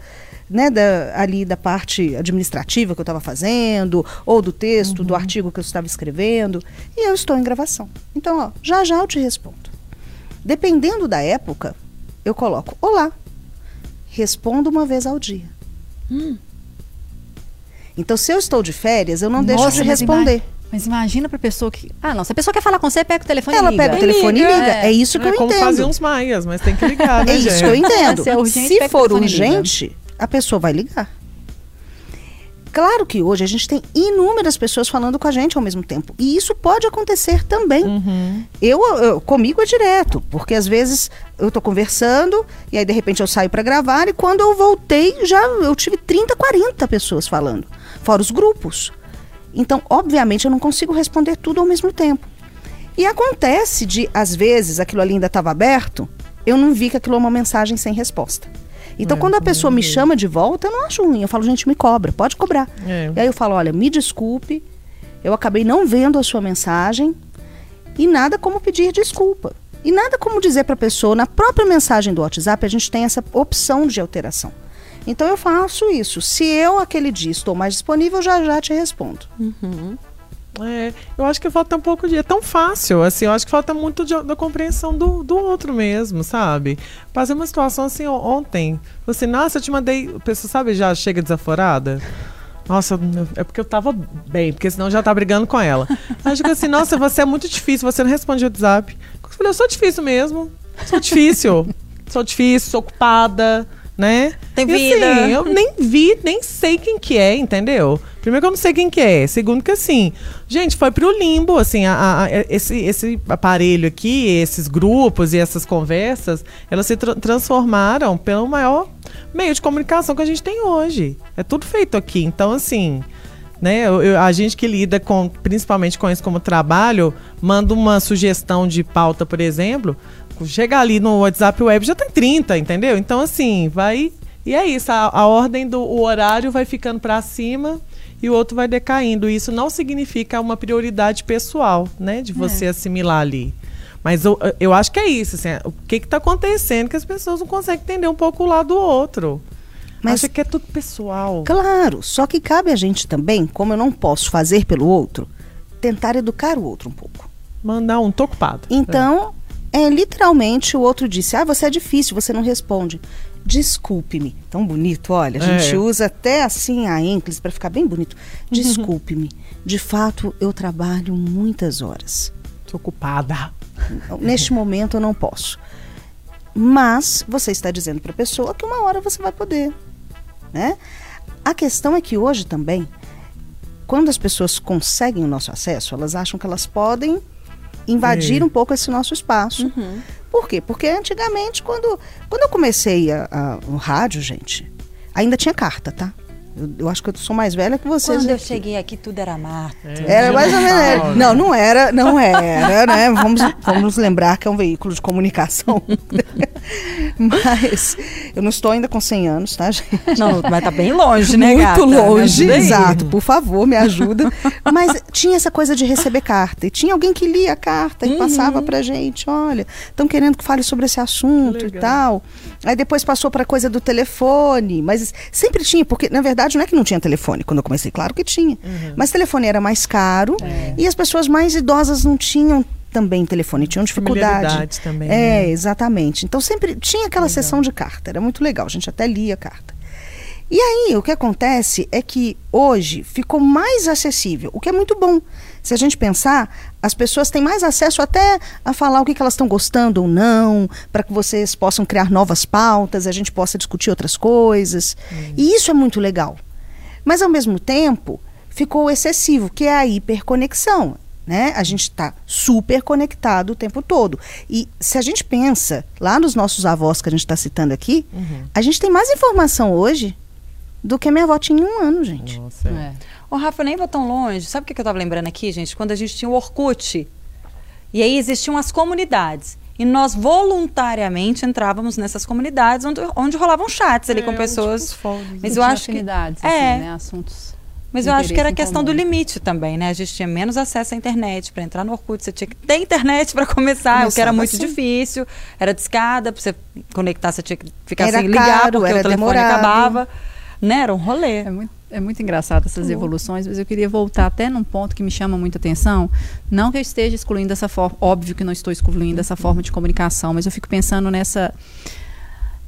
[SPEAKER 2] Né, da, ali da parte administrativa que eu estava fazendo, ou do texto, uhum. do artigo que eu estava escrevendo, e eu estou em gravação. Então, ó, já já eu te respondo. Dependendo da época, eu coloco Olá. Respondo uma vez ao dia. Hum. Então, se eu estou de férias, eu não Nossa, deixo de responder.
[SPEAKER 3] Mas imagina para pessoa que. Ah, não. Se a pessoa quer falar com você, pega o telefone
[SPEAKER 2] Ela
[SPEAKER 3] e liga.
[SPEAKER 2] pega o telefone e liga. É, é isso que é eu
[SPEAKER 4] como
[SPEAKER 2] entendo.
[SPEAKER 4] fazer uns maias, mas tem que ligar, né,
[SPEAKER 2] É isso que eu entendo. Se, é urgente, se for urgente, a pessoa vai ligar. Claro que hoje a gente tem inúmeras pessoas falando com a gente ao mesmo tempo. E isso pode acontecer também. Uhum. Eu, eu, comigo é direto, porque às vezes eu estou conversando e aí de repente eu saio para gravar e quando eu voltei já eu tive 30, 40 pessoas falando, fora os grupos. Então, obviamente, eu não consigo responder tudo ao mesmo tempo. E acontece de, às vezes, aquilo ali ainda estava aberto, eu não vi que aquilo é uma mensagem sem resposta. Então, é, quando a pessoa me chama de volta, eu não acho ruim. Eu falo, gente, me cobra, pode cobrar. É. E aí eu falo, olha, me desculpe, eu acabei não vendo a sua mensagem e nada como pedir desculpa. E nada como dizer para a pessoa, na própria mensagem do WhatsApp, a gente tem essa opção de alteração. Então eu faço isso. Se eu aquele dia estou mais disponível, já já te respondo.
[SPEAKER 4] Uhum. É, eu acho que falta um pouco de. É tão fácil, assim, eu acho que falta muito de, da compreensão do, do outro mesmo, sabe? Fazer uma situação assim ontem. Você, nossa, eu te mandei. A pessoa, sabe, já chega desaforada. Nossa, é porque eu tava bem, porque senão eu já tá brigando com ela. Acho que assim, nossa, você é muito difícil, você não responde o WhatsApp. Eu falei, eu sou difícil mesmo. Sou difícil. sou difícil, sou ocupada né?
[SPEAKER 1] Tem e, vida.
[SPEAKER 4] Assim, eu nem vi, nem sei quem que é, entendeu? Primeiro que eu não sei quem que é. Segundo que assim, gente, foi pro limbo, assim, a, a, esse, esse aparelho aqui, esses grupos e essas conversas, elas se tra transformaram pelo maior meio de comunicação que a gente tem hoje. É tudo feito aqui. Então, assim, né? Eu, a gente que lida com, principalmente com isso como trabalho, manda uma sugestão de pauta, por exemplo, chega ali no WhatsApp Web já tem 30, entendeu? Então, assim, vai. E é isso, a, a ordem do horário vai ficando para cima e o outro vai decaindo. Isso não significa uma prioridade pessoal, né? De você é. assimilar ali. Mas eu, eu acho que é isso, assim, o que está acontecendo que as pessoas não conseguem entender um pouco o lado do outro. Mas Acha que é tudo pessoal.
[SPEAKER 2] Claro, só que cabe a gente também, como eu não posso fazer pelo outro, tentar educar o outro um pouco.
[SPEAKER 4] Mandar um tocado.
[SPEAKER 2] Então, é, literalmente o outro disse: Ah, você é difícil, você não responde. Desculpe-me. Tão bonito, olha. A gente é. usa até assim a ênclise para ficar bem bonito. Uhum. Desculpe-me. De fato, eu trabalho muitas horas.
[SPEAKER 4] Tô ocupada.
[SPEAKER 2] Neste momento eu não posso. Mas você está dizendo para a pessoa que uma hora você vai poder, né? A questão é que hoje também, quando as pessoas conseguem o nosso acesso, elas acham que elas podem invadir um pouco esse nosso espaço. Por quê? Porque antigamente, quando, quando eu comecei a, a- o rádio, gente, ainda tinha carta, tá? Eu, eu acho que eu sou mais velha que vocês.
[SPEAKER 1] Quando eu
[SPEAKER 2] aqui.
[SPEAKER 1] cheguei aqui, tudo era mato.
[SPEAKER 2] Era mais ou menos. Não, não era, não era, né? Vamos, vamos lembrar que é um veículo de comunicação. Mas eu não estou ainda com 100 anos, tá, gente?
[SPEAKER 1] Não, mas tá bem longe, né,
[SPEAKER 2] Muito
[SPEAKER 1] gata?
[SPEAKER 2] Longe, exato. Por favor, me ajuda. Mas tinha essa coisa de receber carta. E tinha alguém que lia a carta e passava pra gente: olha, estão querendo que fale sobre esse assunto e tal. Aí depois passou pra coisa do telefone. Mas sempre tinha, porque na verdade não é que não tinha telefone quando eu comecei, claro que tinha. Mas telefone era mais caro e as pessoas mais idosas não tinham também telefone, tinham dificuldade.
[SPEAKER 4] Também,
[SPEAKER 2] É,
[SPEAKER 4] né?
[SPEAKER 2] exatamente. Então sempre tinha aquela sessão de carta, era muito legal, a gente até lia a carta. E aí, o que acontece é que hoje ficou mais acessível, o que é muito bom. Se a gente pensar, as pessoas têm mais acesso até a falar o que, que elas estão gostando ou não, para que vocês possam criar novas pautas, a gente possa discutir outras coisas. E isso é muito legal. Mas, ao mesmo tempo, ficou excessivo, que é a hiperconexão. Né? A gente está super conectado o tempo todo. E se a gente pensa lá nos nossos avós que a gente está citando aqui, a gente tem mais informação hoje do que a minha avó tinha em um ano, gente.
[SPEAKER 4] Nossa, é.
[SPEAKER 3] É.
[SPEAKER 1] Ô, Rafa, eu nem vou tão longe. Sabe o que eu tava lembrando aqui, gente? Quando a gente tinha o Orkut. E aí existiam as comunidades. E nós voluntariamente entrávamos nessas comunidades onde, onde rolavam chats ali
[SPEAKER 4] É,
[SPEAKER 1] com pessoas.
[SPEAKER 4] uns fóruns.
[SPEAKER 1] Mas
[SPEAKER 3] Não
[SPEAKER 1] eu
[SPEAKER 3] tinha
[SPEAKER 1] acho que. é.
[SPEAKER 3] assim, né? Assuntos.
[SPEAKER 1] Mas eu acho que era questão do limite também, né? A gente tinha menos acesso à internet. Para entrar no Orkut, você tinha que ter internet para começar, o que era
[SPEAKER 2] Começava
[SPEAKER 1] muito
[SPEAKER 2] assim.
[SPEAKER 1] difícil. Era discada, para você conectar, você tinha que ficar
[SPEAKER 2] Era
[SPEAKER 1] sem ligar,
[SPEAKER 2] caro,
[SPEAKER 1] porque o telefone
[SPEAKER 2] demorado.
[SPEAKER 1] acabava. Né? Era um rolê.
[SPEAKER 3] É muito, é muito engraçado essas evoluções, mas eu queria voltar até num ponto que me chama muita atenção. Não que eu esteja excluindo dessa forma, óbvio que não estou excluindo essa forma de comunicação, mas eu fico pensando nessa,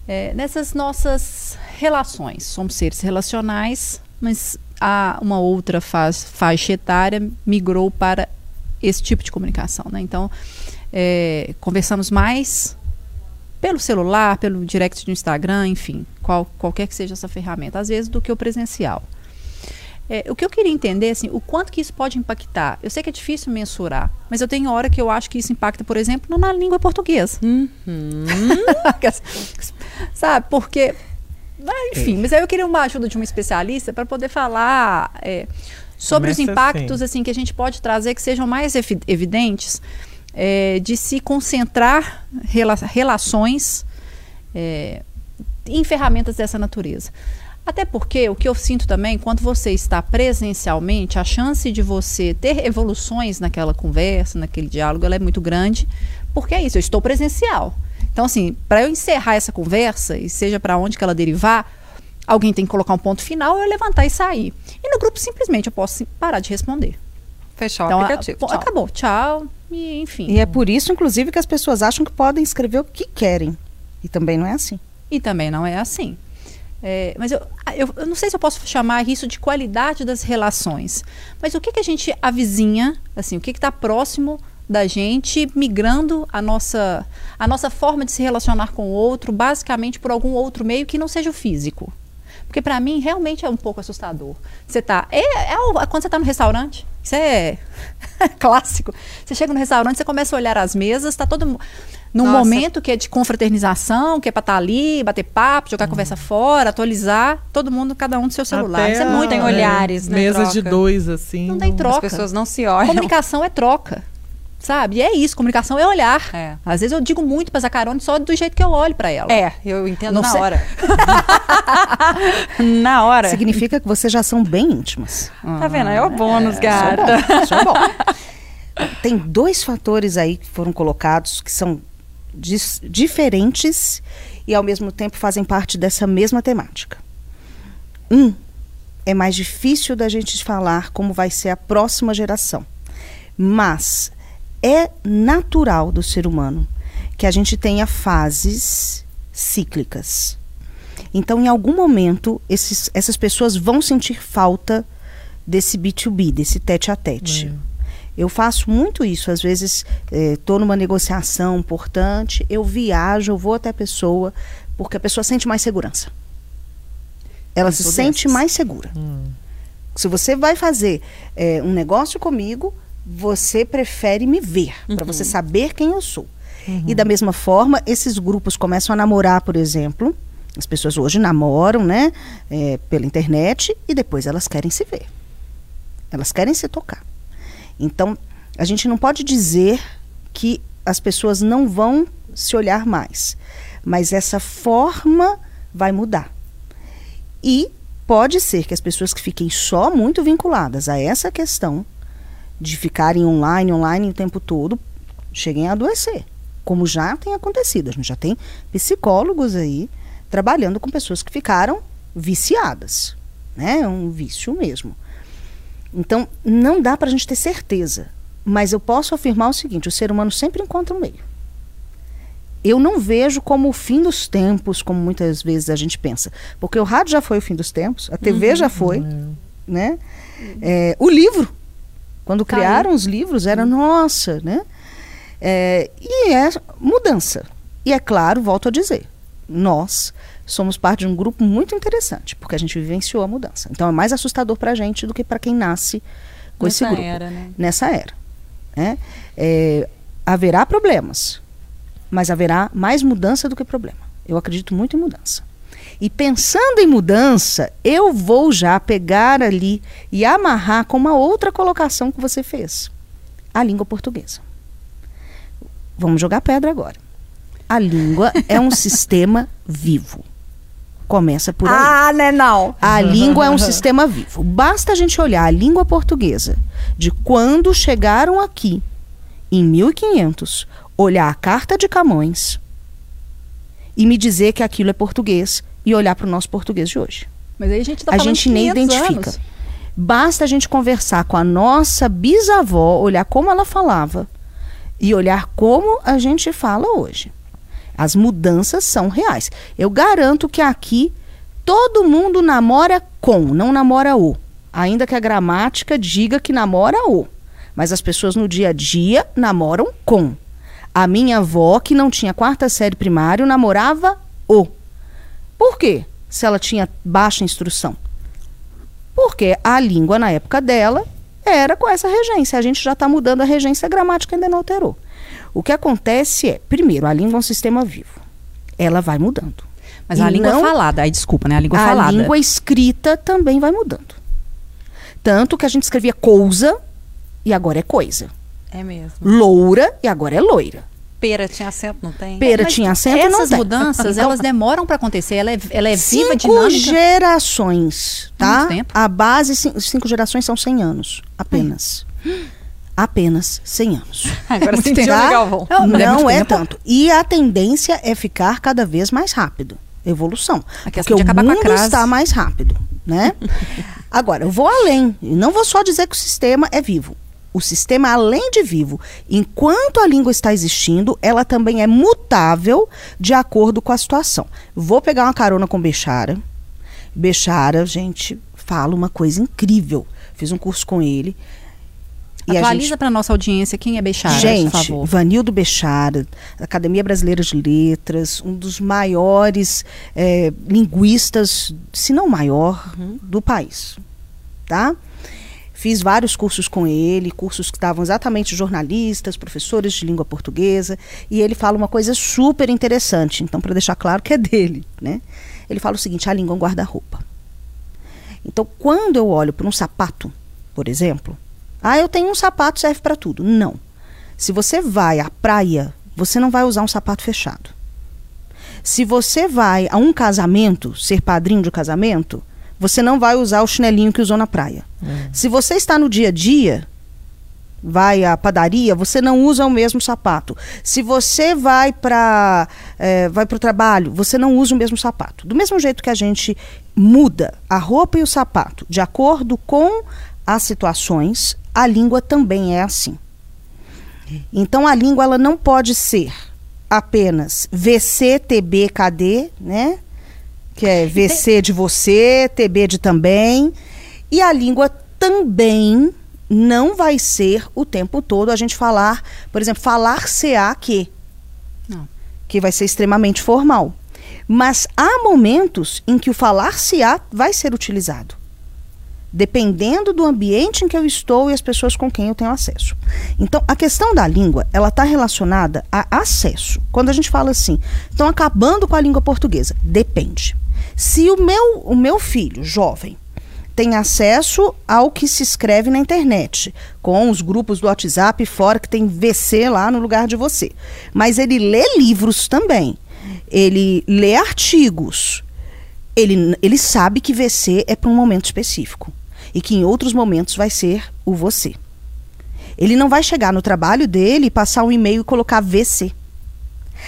[SPEAKER 3] é, nessas nossas relações. Somos seres relacionais, mas há uma outra faz, faixa etária migrou para esse tipo de comunicação. Né? Então, é, conversamos mais pelo celular, pelo direct do Instagram, enfim, qual, qualquer que seja essa ferramenta, às vezes do que o presencial. É, o que eu queria entender, assim, o quanto que isso pode impactar. Eu sei que é difícil mensurar, mas eu tenho hora que eu acho que isso impacta, por exemplo, na língua portuguesa. Sabe? Porque. Enfim, mas aí eu queria uma ajuda de um especialista para poder falar é, sobre os
[SPEAKER 4] Começa
[SPEAKER 3] impactos assim. que a gente pode trazer que sejam mais evi- evidentes é, de se concentrar rela- relações é, em ferramentas dessa natureza. Até porque o que eu sinto também, quando você está presencialmente, a chance de você ter evoluções naquela conversa, naquele diálogo, ela é muito grande, porque é isso, eu estou presencial. Então, assim, para eu encerrar essa conversa, e seja para onde que ela derivar, alguém tem que colocar um ponto final, eu levantar e sair. E no grupo, simplesmente, eu posso parar de responder.
[SPEAKER 1] Fechar o
[SPEAKER 3] Então, a-
[SPEAKER 1] aplicativo.
[SPEAKER 3] pô,
[SPEAKER 1] tchau.
[SPEAKER 3] acabou, tchau, e enfim.
[SPEAKER 2] E é por isso, inclusive, que as pessoas acham que podem escrever o que querem. E também não é assim.
[SPEAKER 3] E também não é assim. É, mas eu, eu, eu não sei se eu posso chamar isso de qualidade das relações. Mas o que, que a gente avizinha, assim, o que está próximo da gente, migrando a nossa, a nossa forma de se relacionar com o outro, basicamente por algum outro meio que não seja o físico. Porque para mim realmente é um pouco assustador. Você tá. É, é é quando você está no restaurante. Isso é clássico. Você chega no restaurante, você começa a olhar as mesas, tá todo mu- num
[SPEAKER 1] Nossa.
[SPEAKER 3] momento que é de confraternização, que é para estar ali, bater papo, jogar conversa fora, atualizar, todo mundo, cada um do seu celular.
[SPEAKER 4] Até
[SPEAKER 3] Isso é muito
[SPEAKER 1] tem olhares, né,
[SPEAKER 4] Mesa de dois, assim.
[SPEAKER 3] Não tem
[SPEAKER 1] As
[SPEAKER 3] troca.
[SPEAKER 1] pessoas não se olham.
[SPEAKER 3] Comunicação é troca. Sabe? E é isso, comunicação é olhar.
[SPEAKER 1] É.
[SPEAKER 3] Às vezes eu digo muito pra Zacarone só do jeito que eu olho pra ela.
[SPEAKER 1] É, eu entendo
[SPEAKER 3] Não
[SPEAKER 1] na
[SPEAKER 3] sei.
[SPEAKER 1] hora. na hora.
[SPEAKER 2] Significa que vocês já são bem íntimas.
[SPEAKER 1] Tá vendo? É o bônus,
[SPEAKER 2] Isso é
[SPEAKER 1] gata.
[SPEAKER 2] bom, isso é bom. Tem dois fatores aí que foram colocados que são diferentes e ao mesmo tempo fazem parte dessa mesma temática. Um é mais difícil da gente falar como vai ser a próxima geração, mas é natural do ser humano que a gente tenha fases cíclicas. Então, em algum momento, esses- essas pessoas vão sentir falta desse B2B, desse tete a tete. Eu faço muito isso. Às vezes, estou numa negociação importante, eu viajo, eu vou até a pessoa, porque a pessoa sente mais segurança. Ela se sente mais segura. Se você vai fazer é, um negócio comigo, você prefere me ver, para você saber quem eu sou. E da mesma forma, esses grupos começam a namorar, por exemplo. As pessoas hoje namoram, né, é, pela internet e depois elas querem se ver. Elas querem se tocar. Então, a gente não pode dizer que as pessoas não vão se olhar mais, mas essa forma vai mudar. E pode ser que as pessoas que fiquem só muito vinculadas a essa questão de ficarem online, online o tempo todo, cheguem a adoecer. Como já tem acontecido. A gente já tem psicólogos aí trabalhando com pessoas que ficaram viciadas. Né? É um vício mesmo. Então, não dá para a gente ter certeza. Mas eu posso afirmar o seguinte: o ser humano sempre encontra um meio. Eu não vejo como o fim dos tempos, como muitas vezes a gente pensa. Porque o rádio já foi o fim dos tempos, a TV
[SPEAKER 1] Uhum.
[SPEAKER 2] já foi, né? É, o livro, quando
[SPEAKER 3] Caiu.
[SPEAKER 2] criaram os livros, era nossa, né? É, e é mudança. E é claro, volto a dizer, nós somos parte de um grupo muito interessante, porque a gente vivenciou a mudança. Então é mais assustador para a gente do que para quem nasce com esse
[SPEAKER 1] Nessa
[SPEAKER 2] grupo.
[SPEAKER 1] era, né?
[SPEAKER 2] Nessa era. né? É, haverá problemas, mas haverá mais mudança do que problema. Eu acredito muito em mudança. E pensando em mudança, eu vou já pegar ali e amarrar com uma outra colocação que você fez: a língua portuguesa. Vamos jogar pedra agora. A língua é um sistema vivo. Começa por aí.
[SPEAKER 3] Ah, né, não.
[SPEAKER 2] A língua é um sistema vivo. Basta a gente olhar a língua portuguesa de quando chegaram aqui, em 1500, olhar a Carta de Camões e me dizer que aquilo é português e olhar para o nosso português de hoje.
[SPEAKER 3] Mas aí a gente tá
[SPEAKER 2] a gente nem
[SPEAKER 3] 500
[SPEAKER 2] identifica.
[SPEAKER 3] anos.
[SPEAKER 2] Basta a gente conversar com a nossa bisavó, olhar como ela falava e olhar como a gente fala hoje. As mudanças são reais. Eu garanto que aqui todo mundo namora com, não namora o. Ainda que a gramática diga que namora o. Mas as pessoas no dia a dia namoram com. A minha avó, que não tinha quarta série primário, namorava o. Por quê? Se ela tinha baixa instrução. Porque a língua na época dela era com essa regência. A gente já está mudando a regência, a gramática ainda não alterou. O que acontece é, primeiro, a língua é um sistema vivo. Ela vai mudando.
[SPEAKER 3] Mas
[SPEAKER 2] E
[SPEAKER 3] a língua
[SPEAKER 2] não-
[SPEAKER 3] falada, aí desculpa, né? A língua
[SPEAKER 2] a
[SPEAKER 3] falada.
[SPEAKER 2] língua escrita também vai mudando. Tanto que a gente escrevia coisa e agora é coisa.
[SPEAKER 1] É mesmo.
[SPEAKER 2] Loura e agora é loira.
[SPEAKER 1] Pera tinha acento, não tem?
[SPEAKER 2] Pera
[SPEAKER 3] Mas
[SPEAKER 2] tinha acento não
[SPEAKER 3] Essas
[SPEAKER 2] tem.
[SPEAKER 3] mudanças,
[SPEAKER 2] Então,
[SPEAKER 3] elas demoram para acontecer. Ela é, ela é viva,
[SPEAKER 2] cinco
[SPEAKER 3] dinâmica.
[SPEAKER 2] gerações, tá?
[SPEAKER 3] Muito tempo.
[SPEAKER 2] A base, cin- cinco gerações são 100 anos, apenas. Apenas 100 anos.
[SPEAKER 1] Agora
[SPEAKER 3] Muito
[SPEAKER 1] sentiu, Galvão?
[SPEAKER 3] Não, é
[SPEAKER 2] Não é
[SPEAKER 3] tempo.
[SPEAKER 2] tanto. E a tendência é ficar cada vez mais rápido. Evolução.
[SPEAKER 3] A
[SPEAKER 2] Porque o
[SPEAKER 3] acabar com a
[SPEAKER 2] mundo está mais rápido, né? Agora, eu vou além. E não vou só dizer que o sistema é vivo. O sistema, além de vivo, enquanto a língua está existindo, ela também é mutável de acordo com a situação. Vou pegar uma carona com Bechara. Bechara, gente, fala uma coisa incrível. Fiz um curso com ele. E a
[SPEAKER 3] Atualiza
[SPEAKER 2] gente-
[SPEAKER 3] para nossa audiência quem é Bechara,
[SPEAKER 2] Gente,
[SPEAKER 3] por favor.
[SPEAKER 2] Vanildo Bechara, Academia Brasileira de Letras, um dos maiores eh, linguistas, se não maior, do país. Tá? Fiz vários cursos com ele, cursos que estavam exatamente jornalistas, professores de língua portuguesa, e ele fala uma coisa super interessante, então para deixar claro que é dele, né? Ele fala o seguinte: a língua é um guarda-roupa. Então, quando eu olho para um sapato, por exemplo, ah, eu tenho um sapato, serve para tudo. Não. Se você vai à praia, você não vai usar um sapato fechado. Se você vai a um casamento, ser padrinho de casamento, você não vai usar o chinelinho que usou na praia. Se você está no dia a dia, vai à padaria, você não usa o mesmo sapato. Se você vai para vai para o trabalho, você não usa o mesmo sapato. Do mesmo jeito que a gente muda a roupa e o sapato de acordo com as situações, a língua também é assim. Então a língua ela não pode ser apenas VC, TB, KD, né? Que é VC de você, TB de também. E a língua também não vai ser o tempo todo a gente falar, por exemplo, falar-se-á que.
[SPEAKER 3] Não.
[SPEAKER 2] Que vai ser extremamente formal. Mas há momentos em que o falar-se-á vai ser utilizado. Dependendo do ambiente em que eu estou e as pessoas com quem eu tenho acesso. Então, a questão da língua, ela está relacionada a acesso. Quando a gente fala assim, estão acabando com a língua portuguesa. Depende. Se o meu, o meu filho, jovem, tem acesso ao que se escreve na internet, com os grupos do WhatsApp fora que tem VC lá no lugar de você. Mas ele lê livros também. Ele lê artigos. Ele, ele sabe que VC é para um momento específico e que em outros momentos vai ser o você. Ele não vai chegar no trabalho dele passar um e-mail e colocar VC.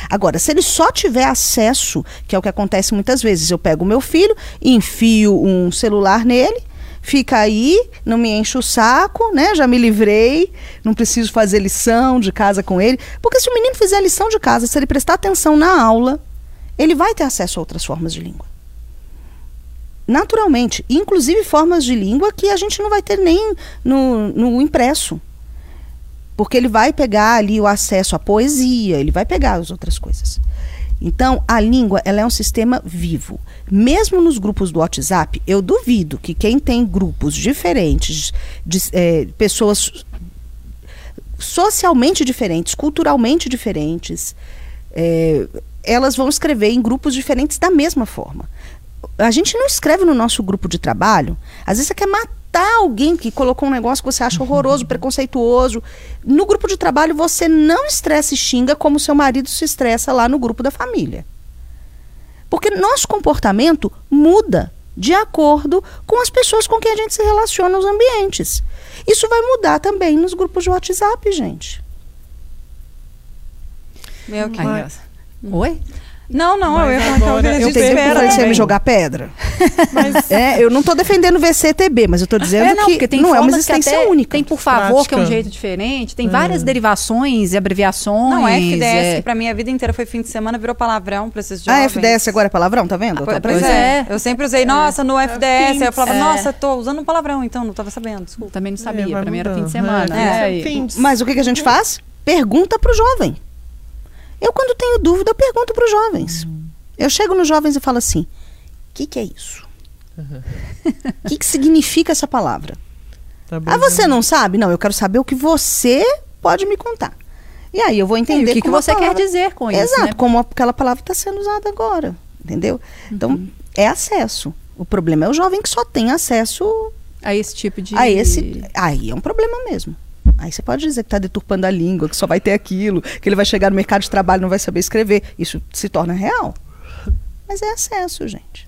[SPEAKER 2] Agora, se ele só tiver acesso, que é o que acontece muitas vezes, eu pego o meu filho, enfio um celular nele, fica aí, não me enche o saco, né? Já me livrei, não preciso fazer lição de casa com ele. Porque se o menino fizer lição de casa, se ele prestar atenção na aula, ele vai ter acesso a outras formas de língua. Naturalmente, inclusive formas de língua que a gente não vai ter nem no, no impresso. Porque ele vai pegar ali o acesso à poesia, ele vai pegar as outras coisas. Então, a língua ela é um sistema vivo. Mesmo nos grupos do WhatsApp, eu duvido que quem tem grupos diferentes, de é, pessoas socialmente diferentes, culturalmente diferentes, é, elas vão escrever em grupos diferentes da mesma forma. A gente não escreve no nosso grupo de trabalho. Às vezes você quer matar alguém que colocou um negócio que você acha horroroso, preconceituoso. No grupo de trabalho você não estressa e xinga como seu marido se estressa lá no grupo da família. Porque nosso comportamento muda de acordo com as pessoas com quem a gente se relaciona nos ambientes. Isso vai mudar também nos grupos de WhatsApp, gente.
[SPEAKER 1] Meu que...
[SPEAKER 3] Oi?
[SPEAKER 1] Não, não, eu ia
[SPEAKER 4] Mas
[SPEAKER 1] falar que
[SPEAKER 4] agora
[SPEAKER 1] a
[SPEAKER 4] eu
[SPEAKER 1] gente
[SPEAKER 2] Eu
[SPEAKER 4] tenho
[SPEAKER 2] pensei que
[SPEAKER 1] espera.
[SPEAKER 2] você me jogar pedra.
[SPEAKER 4] Mas
[SPEAKER 2] É, eu não estou defendendo o VCTB, mas eu estou dizendo
[SPEAKER 3] É, não,
[SPEAKER 2] que
[SPEAKER 3] porque tem
[SPEAKER 2] não é uma
[SPEAKER 3] que
[SPEAKER 2] existência
[SPEAKER 3] até
[SPEAKER 2] única.
[SPEAKER 3] Tem por favor, que é um
[SPEAKER 4] Prática.
[SPEAKER 3] jeito diferente. Tem várias derivações e abreviações.
[SPEAKER 1] Não, FDS,
[SPEAKER 3] é.
[SPEAKER 1] que pra mim a vida inteira foi fim de semana, virou palavrão pra esses
[SPEAKER 2] Ah,
[SPEAKER 1] jovens.
[SPEAKER 2] FDS agora é palavrão, tá vendo?
[SPEAKER 1] Ah, pois,
[SPEAKER 3] Pois
[SPEAKER 1] é.
[SPEAKER 3] é.
[SPEAKER 1] Eu sempre usei, nossa, no FDS. Aí eu falava,
[SPEAKER 3] É.
[SPEAKER 1] nossa, tô usando um palavrão, então, não tava sabendo, desculpa.
[SPEAKER 3] Também não
[SPEAKER 4] É,
[SPEAKER 3] sabia. pra mim era fim de semana.
[SPEAKER 4] É,
[SPEAKER 3] né?
[SPEAKER 4] é,
[SPEAKER 2] Mas o que, que a gente faz? Pergunta pro jovem. Eu, quando tenho dúvida, eu pergunto pros jovens. Eu chego nos jovens e falo assim: o que, que é isso? O que, que significa essa palavra?
[SPEAKER 4] Tá
[SPEAKER 2] Ah, você não sabe? Não, eu quero saber o que você pode me contar. E aí eu vou
[SPEAKER 3] E
[SPEAKER 2] entender
[SPEAKER 3] o que, que você quer
[SPEAKER 2] palavra-
[SPEAKER 3] dizer com isso,
[SPEAKER 2] Exato,
[SPEAKER 3] né?
[SPEAKER 2] como aquela palavra está sendo usada agora. Entendeu? Então,
[SPEAKER 3] Uhum.
[SPEAKER 2] é acesso. O problema é o jovem que só tem acesso
[SPEAKER 3] A esse tipo de...
[SPEAKER 2] a esse. Aí é um problema mesmo. Aí você pode dizer que está deturpando a língua, que só vai ter aquilo, que ele vai chegar no mercado de trabalho e não vai saber escrever. Isso se torna real. Mas é acesso, gente.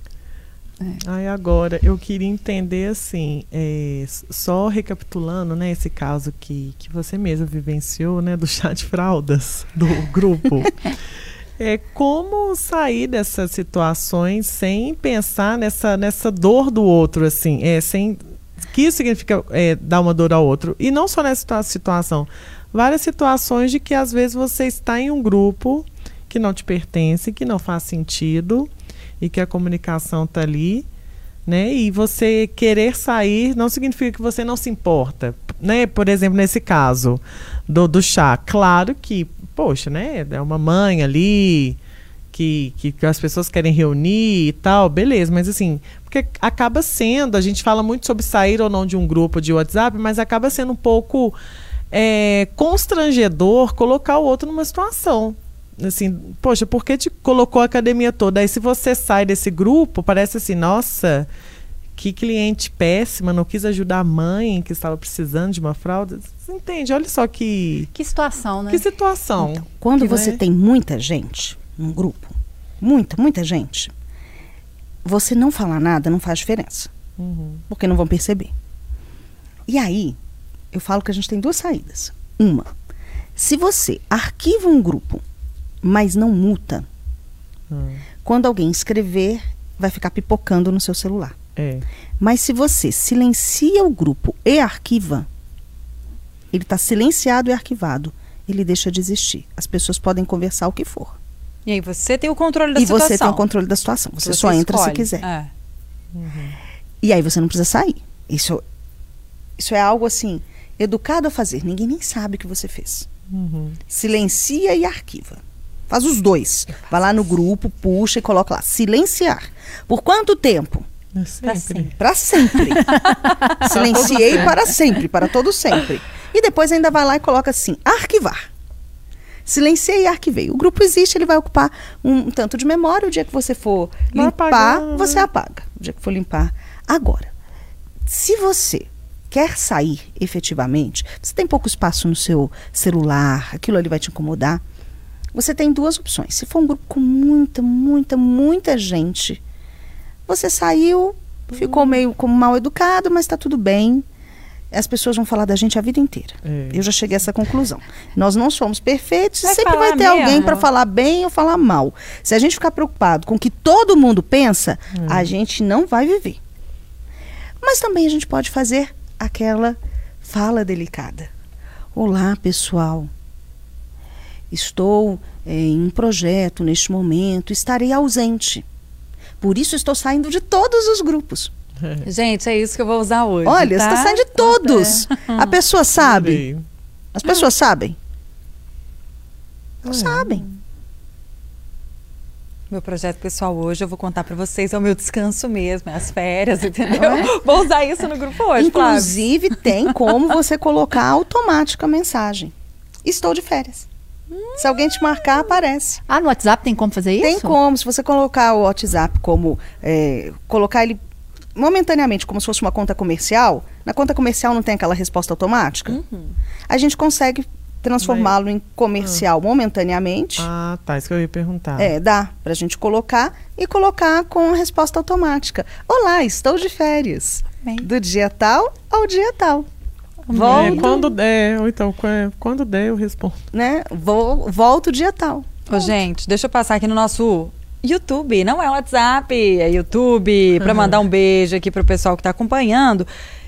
[SPEAKER 4] Aí agora, eu queria entender assim, é, só recapitulando, né, esse caso que, que você mesmo vivenciou, né, do chá de fraldas do grupo. É como sair dessas situações sem pensar nessa, nessa dor do outro, assim, é, sem que isso significa é, dar uma dor ao outro. E não só nessa situa- situação, várias situações de que às vezes você está em um grupo que não te pertence, que não faz sentido e que a comunicação está ali, né? E você querer sair não significa que você não se importa, né? Por exemplo, nesse caso do, do chá, claro que, poxa, né? É uma mãe ali que, que, que as pessoas querem reunir e tal, beleza, mas assim, porque acaba sendo, a gente fala muito sobre sair ou não de um grupo de WhatsApp, mas acaba sendo um pouco é, constrangedor colocar o outro numa situação. Assim, poxa, por que te colocou a academia toda? Aí se você sai desse grupo, parece assim, nossa, que cliente péssima, não quis ajudar a mãe que estava precisando de uma fralda. Você entende? Olha só que,
[SPEAKER 3] Que situação, né?
[SPEAKER 4] que situação.
[SPEAKER 2] Quando
[SPEAKER 4] Que
[SPEAKER 2] você
[SPEAKER 4] vai-
[SPEAKER 2] tem muita gente num grupo, muita, muita gente, você não falar nada não faz diferença.
[SPEAKER 4] Uhum.
[SPEAKER 2] Porque não vão perceber. E aí, eu falo que a gente tem duas saídas. Uma, se você arquiva um grupo, mas não multa,
[SPEAKER 4] Hum,
[SPEAKER 2] quando alguém escrever, vai ficar pipocando no seu celular.
[SPEAKER 4] é.
[SPEAKER 2] Mas se você silencia o grupo e arquiva, ele está silenciado e arquivado. Ele deixa de existir. As pessoas podem conversar o que for.
[SPEAKER 1] E aí você tem o controle da
[SPEAKER 2] e
[SPEAKER 1] situação.
[SPEAKER 2] você tem o controle da situação. Você, só entra se
[SPEAKER 1] escolhe.
[SPEAKER 2] quiser.
[SPEAKER 1] É.
[SPEAKER 2] E aí você não precisa sair. Isso, isso é algo assim educado a fazer. Ninguém nem sabe o que você fez. Silencia e arquiva. Faz os dois. Vai lá no grupo, puxa e coloca lá. Silenciar. Por quanto tempo?
[SPEAKER 4] É sempre.
[SPEAKER 2] Para sempre. Silenciei para sempre, para todo sempre. E depois ainda vai lá e coloca assim: arquivar. Silenciei e arquivei. O grupo existe, ele vai ocupar um, um tanto de memória. O dia que você for
[SPEAKER 4] Vai
[SPEAKER 2] limpar,
[SPEAKER 4] apagando.
[SPEAKER 2] você apaga. O dia que for limpar. Agora, se você quer sair efetivamente, você tem pouco espaço no seu celular, aquilo ali vai te incomodar. Você tem duas opções. Se for um grupo com muita, muita, muita gente, você saiu, ficou meio como mal educado, mas está tudo bem. As pessoas vão falar da gente a vida inteira.
[SPEAKER 4] É.
[SPEAKER 2] Eu já cheguei a essa conclusão. Nós não somos perfeitos,
[SPEAKER 1] Vai
[SPEAKER 2] sempre vai ter alguém
[SPEAKER 1] mesmo?
[SPEAKER 2] para falar bem ou falar mal. Se a gente ficar preocupado com o que todo mundo pensa, a gente não vai viver. Mas também a gente pode fazer aquela fala delicada. Olá, pessoal. Estou eh, em um projeto neste momento, estarei ausente. Por isso estou saindo de todos os grupos.
[SPEAKER 1] Gente, é isso que eu vou usar hoje.
[SPEAKER 2] Olha,
[SPEAKER 1] tá?
[SPEAKER 2] você está saindo de todos. A pessoa sabe.
[SPEAKER 4] Adorei.
[SPEAKER 2] As pessoas sabem. Não sabem.
[SPEAKER 1] Meu projeto pessoal hoje, eu vou contar pra vocês, é o meu descanso mesmo, é as férias, entendeu? Vou usar isso no grupo hoje, Flávio.
[SPEAKER 2] Inclusive, tem como você colocar automática a mensagem. Estou de férias. Se alguém te marcar, aparece.
[SPEAKER 3] Ah, no WhatsApp tem como fazer isso?
[SPEAKER 2] Tem como, se você colocar o WhatsApp como. é, colocar ele momentaneamente como se fosse uma conta comercial, na conta comercial não tem aquela resposta automática?
[SPEAKER 1] Uhum.
[SPEAKER 2] A gente consegue transformá-lo em comercial momentaneamente.
[SPEAKER 4] Ah, tá. Isso que eu ia perguntar.
[SPEAKER 2] É, dá pra gente colocar e colocar com a resposta automática. Olá, estou de férias.
[SPEAKER 1] Bem.
[SPEAKER 2] Do dia tal ao dia tal.
[SPEAKER 4] É,
[SPEAKER 2] Volto,
[SPEAKER 4] quando der, ou então, qu- quando der, eu respondo.
[SPEAKER 2] né? Vou, volto dia tal.
[SPEAKER 1] Ô, gente, deixa eu passar aqui no nosso YouTube, não é WhatsApp, é YouTube, para mandar um beijo aqui pro pessoal que tá acompanhando.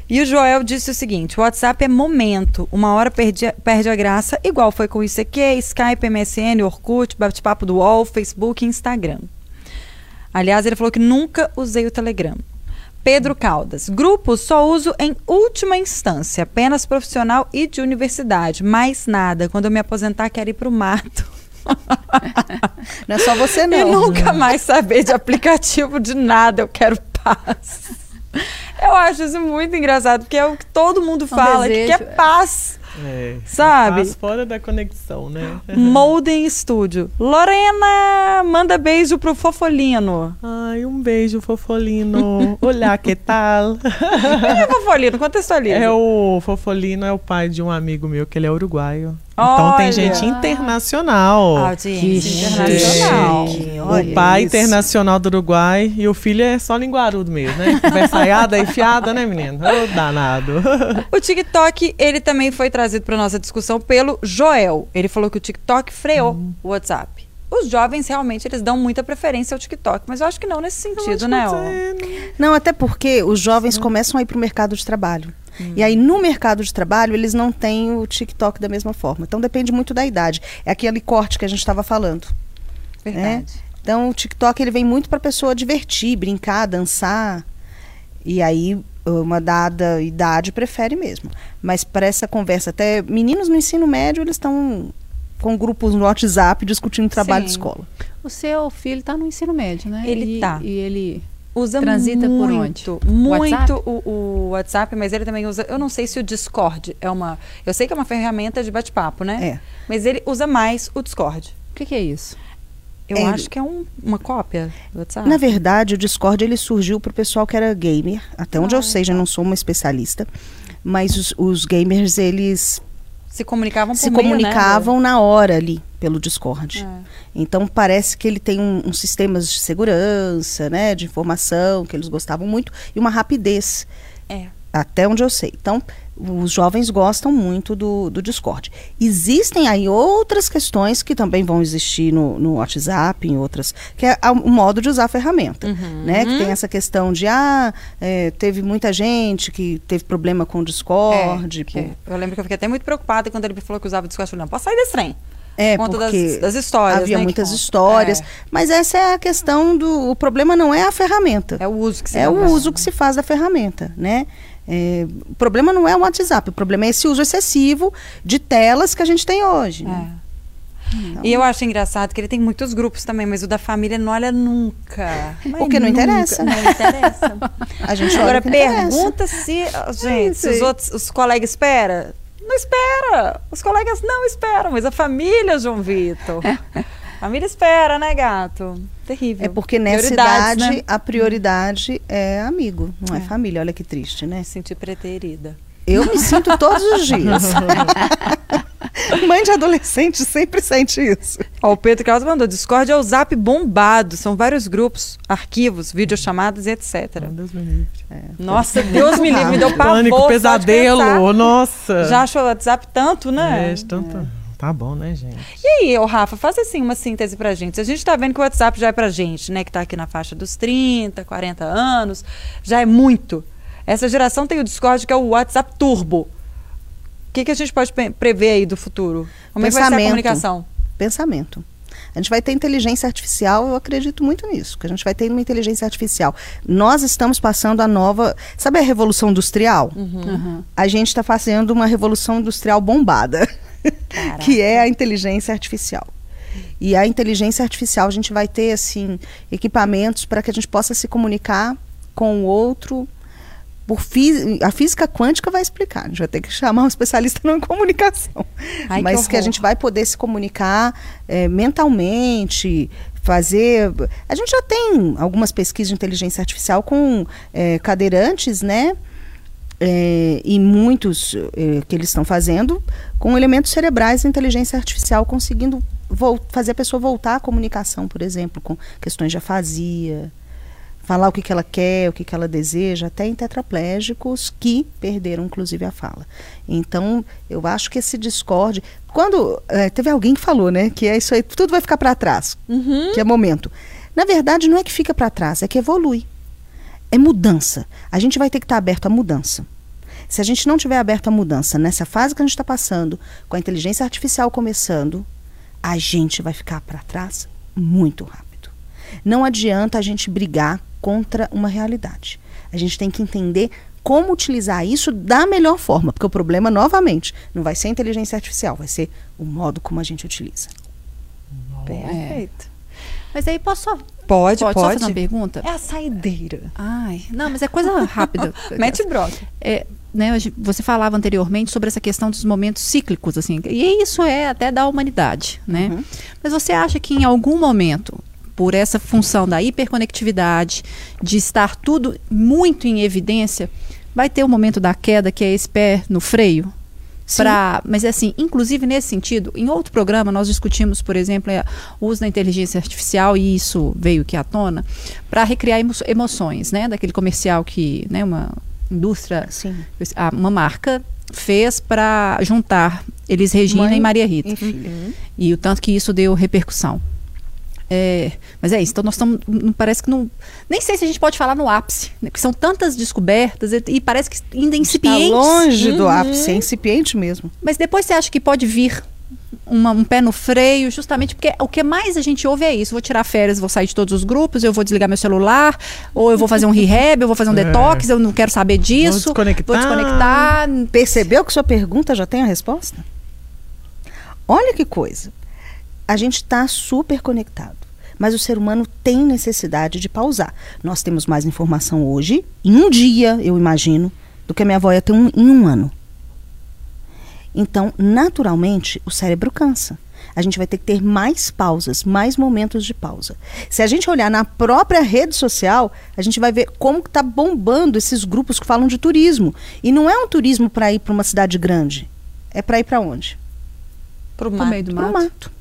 [SPEAKER 1] E o Joel disse o seguinte: o WhatsApp é momento, uma hora perde, a- perde a graça, igual foi com o ICQ, Skype, MSN, Orkut, bate-papo do UOL, Facebook e Instagram. Aliás, ele falou que nunca usei o Telegram. Pedro Caldas. Grupo só uso em última instância, apenas profissional e de universidade. Mais nada. Quando eu me aposentar, quero ir pro mato.
[SPEAKER 2] Não é só você,
[SPEAKER 1] E
[SPEAKER 2] não.
[SPEAKER 1] nunca mais saber de aplicativo de nada, eu quero paz. Eu acho isso muito engraçado, porque é o que todo mundo fala, que quer paz.
[SPEAKER 4] É,
[SPEAKER 1] Sabe?
[SPEAKER 4] Faz fora da conexão, né?
[SPEAKER 1] Molden Studio. Lorena, manda beijo pro Fofolino.
[SPEAKER 4] Ai, um beijo, Fofolino. Olá, que tal?
[SPEAKER 1] Quem é Fofolino? Contextualiza.
[SPEAKER 4] É o Fofolino é o pai de um amigo meu que ele é uruguaio. Então tem
[SPEAKER 1] Olha.
[SPEAKER 4] gente internacional.
[SPEAKER 1] Audiência
[SPEAKER 3] Que
[SPEAKER 1] internacional.
[SPEAKER 2] chique.
[SPEAKER 4] O
[SPEAKER 2] Olha
[SPEAKER 4] pai
[SPEAKER 2] isso.
[SPEAKER 4] internacional do Uruguai e o filho é só linguarudo mesmo, né? Conversaiada e fiada, né, menino? Ô, danado.
[SPEAKER 1] O TikTok, ele também foi trazido para nossa discussão pelo Joel. Ele falou que o TikTok freou o WhatsApp. Os jovens realmente eles dão muita preferência ao TikTok, mas eu acho que não nesse sentido, né? ó.
[SPEAKER 2] Não, até porque os jovens começam a ir para o mercado de trabalho. E aí, no mercado de trabalho, eles não têm o TikTok da mesma forma. Então, depende muito da idade. É aquele corte que a gente estava falando.
[SPEAKER 1] Verdade.
[SPEAKER 2] Então, o TikTok ele vem muito para a pessoa divertir, brincar, dançar. E aí, uma dada idade prefere mesmo. Mas para essa conversa, até meninos no ensino médio, eles estão com grupos no WhatsApp discutindo trabalho de
[SPEAKER 1] Sim.
[SPEAKER 2] escola.
[SPEAKER 3] O seu filho tá no ensino médio, né?
[SPEAKER 1] Ele
[SPEAKER 3] e,
[SPEAKER 1] tá.
[SPEAKER 3] E ele.
[SPEAKER 1] Usa
[SPEAKER 3] Transita por
[SPEAKER 1] muito,
[SPEAKER 3] onde?
[SPEAKER 1] muito
[SPEAKER 3] WhatsApp?
[SPEAKER 1] o, o WhatsApp, mas ele também usa. Eu não sei se o Discord é uma. Eu sei que é uma ferramenta de bate-papo, né?
[SPEAKER 2] É.
[SPEAKER 1] Mas ele usa mais o Discord.
[SPEAKER 3] O que, que é isso?
[SPEAKER 1] Eu
[SPEAKER 2] É.
[SPEAKER 1] acho que é um- uma cópia do WhatsApp.
[SPEAKER 2] Na verdade, o Discord ele surgiu para o pessoal que era gamer. Até onde
[SPEAKER 1] Ah,
[SPEAKER 2] eu sei, já não sou uma especialista. Mas os, os gamers, eles
[SPEAKER 1] se comunicavam por
[SPEAKER 2] se
[SPEAKER 1] meio, né,
[SPEAKER 2] comunicavam na hora ali, pelo Discord.
[SPEAKER 1] É.
[SPEAKER 2] Então, parece que ele tem um, uns sistemas de segurança, né? De informação, que eles gostavam muito. E uma rapidez.
[SPEAKER 1] É.
[SPEAKER 2] Até onde eu sei. Então, os jovens gostam muito do, do Discord. Existem aí outras questões que também vão existir no, no WhatsApp, em outras, que é o modo de usar a ferramenta.
[SPEAKER 1] Uhum.
[SPEAKER 2] Né? Que tem essa questão de, ah, é, teve muita gente que teve problema com o Discord.
[SPEAKER 1] É,
[SPEAKER 2] por-
[SPEAKER 1] que- eu lembro que eu fiquei até muito preocupada quando ele me falou que usava o Discord. Eu falei, não, posso sair desse trem.
[SPEAKER 2] É,
[SPEAKER 1] Conta das-
[SPEAKER 2] porque
[SPEAKER 1] das histórias,
[SPEAKER 2] havia
[SPEAKER 1] né,
[SPEAKER 2] muitas histórias.
[SPEAKER 1] É.
[SPEAKER 2] Mas essa é a questão do. O problema não é a ferramenta.
[SPEAKER 1] É o uso que se
[SPEAKER 2] É o uso que se faz da ferramenta, né? É, o problema não é o WhatsApp, o problema é esse uso excessivo de telas que a gente tem hoje. né?
[SPEAKER 1] É. E eu acho engraçado que ele tem muitos grupos também, mas o da família não olha nunca.
[SPEAKER 2] Porque não
[SPEAKER 1] nunca,
[SPEAKER 2] interessa.
[SPEAKER 1] Não interessa.
[SPEAKER 2] A gente
[SPEAKER 1] Agora
[SPEAKER 2] que interessa.
[SPEAKER 1] pergunta se, gente, se os outros, os colegas esperam. Não espera. Os colegas não esperam, mas a família, João Vitor. A família espera, né, gato? Terrível.
[SPEAKER 2] É porque nessa idade
[SPEAKER 1] né?
[SPEAKER 2] a prioridade é amigo, não é,
[SPEAKER 1] É.
[SPEAKER 2] família. Olha que triste, né?
[SPEAKER 1] Me senti preterida.
[SPEAKER 2] Eu me sinto todos os dias. Mãe de adolescente sempre sente isso.
[SPEAKER 1] Ó, o Pedro Carlos mandou: Discord é o zap bombado. São vários grupos, arquivos, videochamadas e etc.
[SPEAKER 4] Deus me livre.
[SPEAKER 1] Nossa, Deus me livre, me deu pavor.
[SPEAKER 4] Pânico, pesadelo. Nossa.
[SPEAKER 1] Já achou o WhatsApp tanto, né?
[SPEAKER 4] É, tanto... Tá bom, né, gente?
[SPEAKER 1] E aí, ô Rafa, faz assim uma síntese pra gente. Se a gente tá vendo que o WhatsApp já é pra gente, né? Que tá aqui na faixa dos 30, 40 anos, já é muito. Essa geração tem o Discord, que é o WhatsApp Turbo. O que, que a gente pode prever aí do futuro? Como é que vai ser a
[SPEAKER 2] Pensamento.
[SPEAKER 1] comunicação?
[SPEAKER 2] Pensamento. A gente vai ter inteligência artificial, eu acredito muito nisso, que a gente vai ter uma inteligência artificial. Nós estamos passando a nova. Sabe a revolução industrial?
[SPEAKER 1] Uhum.
[SPEAKER 2] A gente está fazendo uma revolução industrial bombada, que é a inteligência artificial. E a inteligência artificial, a gente vai ter, assim, equipamentos para que a gente possa se comunicar com o outro. Por fí- a física quântica vai explicar. A gente vai ter que chamar um especialista na comunicação.
[SPEAKER 1] Ai, que
[SPEAKER 2] Mas que, a
[SPEAKER 1] horror.
[SPEAKER 2] gente vai poder se comunicar eh, mentalmente, fazer. A gente já tem algumas pesquisas de inteligência artificial com eh, cadeirantes, né? É, e muitos é, que eles estão fazendo com elementos cerebrais da inteligência artificial, conseguindo fazer a pessoa voltar à comunicação, por exemplo, com questões de afasia, falar o que, que ela quer, o que, que ela deseja, até em tetraplégicos que perderam, inclusive, a fala. Então, eu acho que esse discorde. Quando. é, teve alguém que falou, né, que é isso aí, tudo vai ficar para trás, que é momento. Na verdade, não é que fica para trás, é que evolui é mudança. A gente vai ter que estar aberto à mudança. Se a gente não tiver aberto à mudança nessa fase que a gente está passando, com a inteligência artificial começando, a gente vai ficar para trás muito rápido. Não adianta a gente brigar contra uma realidade. A gente tem que entender como utilizar isso da melhor forma, porque o problema, novamente, não vai ser a inteligência artificial, vai ser o modo como a gente utiliza.
[SPEAKER 1] Perfeito.
[SPEAKER 3] Mas aí posso só,
[SPEAKER 1] Pode,
[SPEAKER 3] pode,
[SPEAKER 1] pode.
[SPEAKER 3] só fazer uma pergunta?
[SPEAKER 1] É a saideira.
[SPEAKER 3] Ai, não, mas é coisa rápida.
[SPEAKER 1] Mete broca.
[SPEAKER 3] É, né, você falava anteriormente sobre essa questão dos momentos cíclicos, assim, e isso é até da humanidade, né?
[SPEAKER 2] Uhum.
[SPEAKER 3] Mas você acha que em algum momento, por essa função da hiperconectividade, de estar tudo muito em evidência, vai ter o momento da queda, que é esse pé no freio? Pra, mas assim, inclusive nesse sentido, em outro programa nós discutimos, por exemplo, é, o uso da inteligência artificial e isso veio aqui à tona para recriar emo- emoções, né? Daquele comercial que, né, uma indústria,
[SPEAKER 2] Sim.
[SPEAKER 3] uma marca fez para juntar Elis Regina
[SPEAKER 2] Mãe
[SPEAKER 3] e Maria Rita.
[SPEAKER 2] E.
[SPEAKER 3] E o tanto que isso deu repercussão. É, mas é isso, então nós estamos. não- Parece que não. Nem sei se a gente pode falar no ápice, né, porque são tantas descobertas e, e parece que ainda
[SPEAKER 2] Está
[SPEAKER 3] incipientes.
[SPEAKER 2] longe do ápice, é incipiente mesmo.
[SPEAKER 3] Mas depois você acha que pode vir uma- um pé no freio, justamente porque o que mais a gente ouve é isso. Vou tirar férias, vou sair de todos os grupos, eu vou desligar meu celular, ou eu vou fazer um rehab, eu vou fazer um
[SPEAKER 4] É.
[SPEAKER 3] detox, eu não quero saber disso.
[SPEAKER 4] desconectar.
[SPEAKER 3] Vou desconectar.
[SPEAKER 2] Percebeu que sua pergunta já tem a resposta? Olha que coisa. A gente está super conectado, mas o ser humano tem necessidade de pausar. Nós temos mais informação hoje, em um dia, eu imagino, do que a minha avó ia ter um- em um ano. Então, naturalmente, o cérebro cansa. A gente vai ter que ter mais pausas, mais momentos de pausa. Se a gente olhar na própria rede social, a gente vai ver como está bombando esses grupos que falam de turismo. E não é um turismo para ir para uma cidade grande. É para ir para onde?
[SPEAKER 1] Pro mato.
[SPEAKER 3] meio do
[SPEAKER 2] Pro
[SPEAKER 3] mato.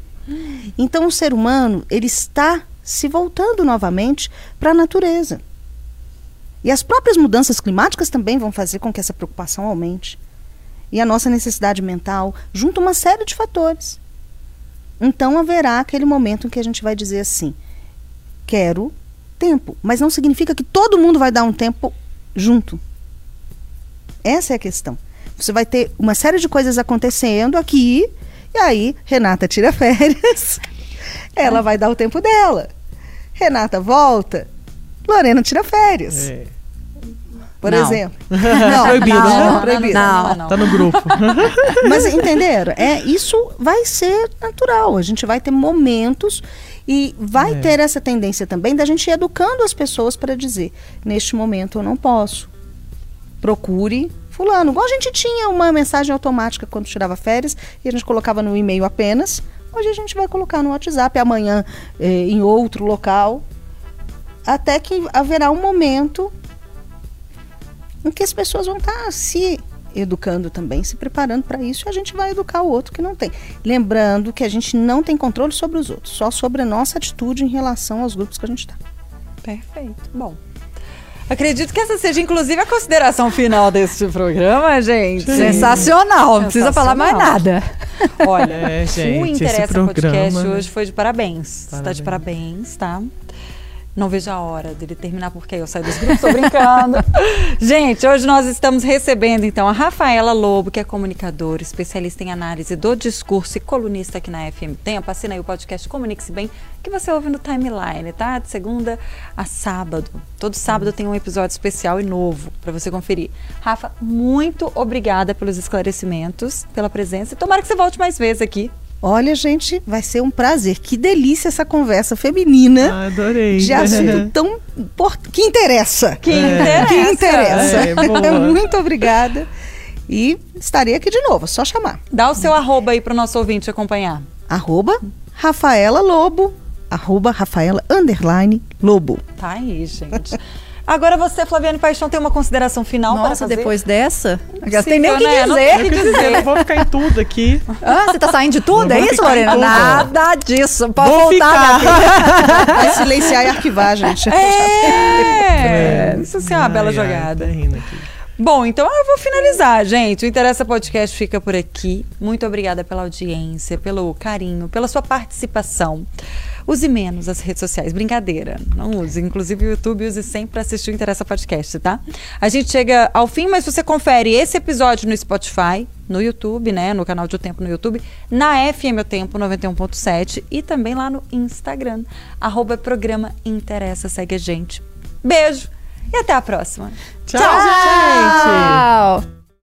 [SPEAKER 2] Então o ser humano, ele está se voltando novamente para a natureza. E as próprias mudanças climáticas também vão fazer com que essa preocupação aumente. E a nossa necessidade mental, junto a uma série de fatores. Então haverá aquele momento em que a gente vai dizer assim: quero tempo. Mas não significa que todo mundo vai dar um tempo junto. Essa é a questão. Você vai ter uma série de coisas acontecendo aqui, e aí Renata tira férias, ela vai dar o tempo dela. Renata volta, Lorena tira férias.
[SPEAKER 4] É.
[SPEAKER 2] por
[SPEAKER 1] Não.
[SPEAKER 2] exemplo. Não,
[SPEAKER 4] Proibido,
[SPEAKER 2] não,
[SPEAKER 4] né?
[SPEAKER 2] proibido.
[SPEAKER 1] Não, não.
[SPEAKER 4] Tá no grupo.
[SPEAKER 2] Mas entenderam? É, isso vai ser natural. A gente vai ter momentos e vai
[SPEAKER 4] É.
[SPEAKER 2] ter essa tendência também da gente ir educando as pessoas para dizer: neste momento eu não posso. Procure fulano. Igual a gente tinha uma mensagem automática quando tirava férias e a gente colocava no e-mail apenas. Hoje a gente vai colocar no WhatsApp, amanhã eh, em outro local. Até que haverá um momento em que as pessoas vão estar se educando também, se preparando para isso, e a gente vai educar o outro que não tem. Lembrando que a gente não tem controle sobre os outros, só sobre a nossa atitude em relação aos grupos que a gente está.
[SPEAKER 1] Perfeito. Bom. Acredito que essa seja, inclusive, a consideração final deste programa, gente.
[SPEAKER 3] Sensacional, não precisa falar mais nada.
[SPEAKER 1] Olha,
[SPEAKER 4] É, gente,
[SPEAKER 1] o
[SPEAKER 4] esse
[SPEAKER 1] Interessa
[SPEAKER 4] programa,
[SPEAKER 1] Podcast
[SPEAKER 4] né?
[SPEAKER 1] hoje foi de parabéns. Você tá de
[SPEAKER 4] Parabéns.
[SPEAKER 1] parabéns, tá? Não vejo a hora dele terminar, porque aí eu saio dos grupos, tô brincando. Gente, hoje nós estamos recebendo, então, a Rafaela Lobo, que é comunicadora, especialista em análise do discurso e colunista aqui na FM Tempo. Assina aí o podcast Comunique-se Bem, que você ouve no Timeline, tá? De segunda a sábado. Todo sábado tem um episódio especial e novo para você conferir. Rafa, muito obrigada pelos esclarecimentos, pela presença. E tomara que você volte mais vezes aqui.
[SPEAKER 2] Olha, gente, vai ser um prazer. Que delícia essa conversa feminina
[SPEAKER 4] Ah, adorei.
[SPEAKER 2] de assunto tão. Que interessa.
[SPEAKER 1] Que
[SPEAKER 4] É.
[SPEAKER 1] interessa.
[SPEAKER 2] Que interessa.
[SPEAKER 4] É.
[SPEAKER 2] Muito obrigada. E estarei aqui de novo, é só chamar.
[SPEAKER 1] Dá o seu arroba aí pro nosso ouvinte acompanhar.
[SPEAKER 2] Arroba Rafaela Lobo, arroba Rafaela underline Lobo.
[SPEAKER 1] Tá aí, gente. Agora você, Flaviane Paixão, tem uma consideração final para
[SPEAKER 3] Nossa,
[SPEAKER 1] fazer?
[SPEAKER 3] depois dessa,
[SPEAKER 1] Sim,
[SPEAKER 3] tem nem o que
[SPEAKER 1] né? Não
[SPEAKER 3] dizer.
[SPEAKER 1] tem o que
[SPEAKER 4] Eu
[SPEAKER 1] dizer.
[SPEAKER 4] não vou ficar em tudo aqui.
[SPEAKER 3] Ah, você tá saindo de tudo?
[SPEAKER 4] Não
[SPEAKER 3] É isso, Lorena? Nada disso. Pode
[SPEAKER 4] Vou
[SPEAKER 3] voltar, minha
[SPEAKER 4] ficar.
[SPEAKER 3] filha.
[SPEAKER 2] Vai silenciar e arquivar, gente.
[SPEAKER 1] É, isso sim é uma bela
[SPEAKER 4] Ai, ai,
[SPEAKER 1] jogada.
[SPEAKER 4] tá rindo aqui.
[SPEAKER 1] Bom, então eu vou finalizar, gente. O Interessa Podcast fica por aqui. Muito obrigada pela audiência, pelo carinho, pela sua participação. Use menos as redes sociais, brincadeira. Não use. Inclusive o YouTube, use sempre para assistir o Interessa Podcast, tá? A gente chega ao fim, mas você confere esse episódio no Spotify, no YouTube, né? No canal de O Tempo no YouTube, na FM O Tempo 91.7 e também lá no Instagram. Arroba programa Interessa. Segue a gente. Beijo e até a próxima. Tchau, Tchau gente!
[SPEAKER 4] Tchau!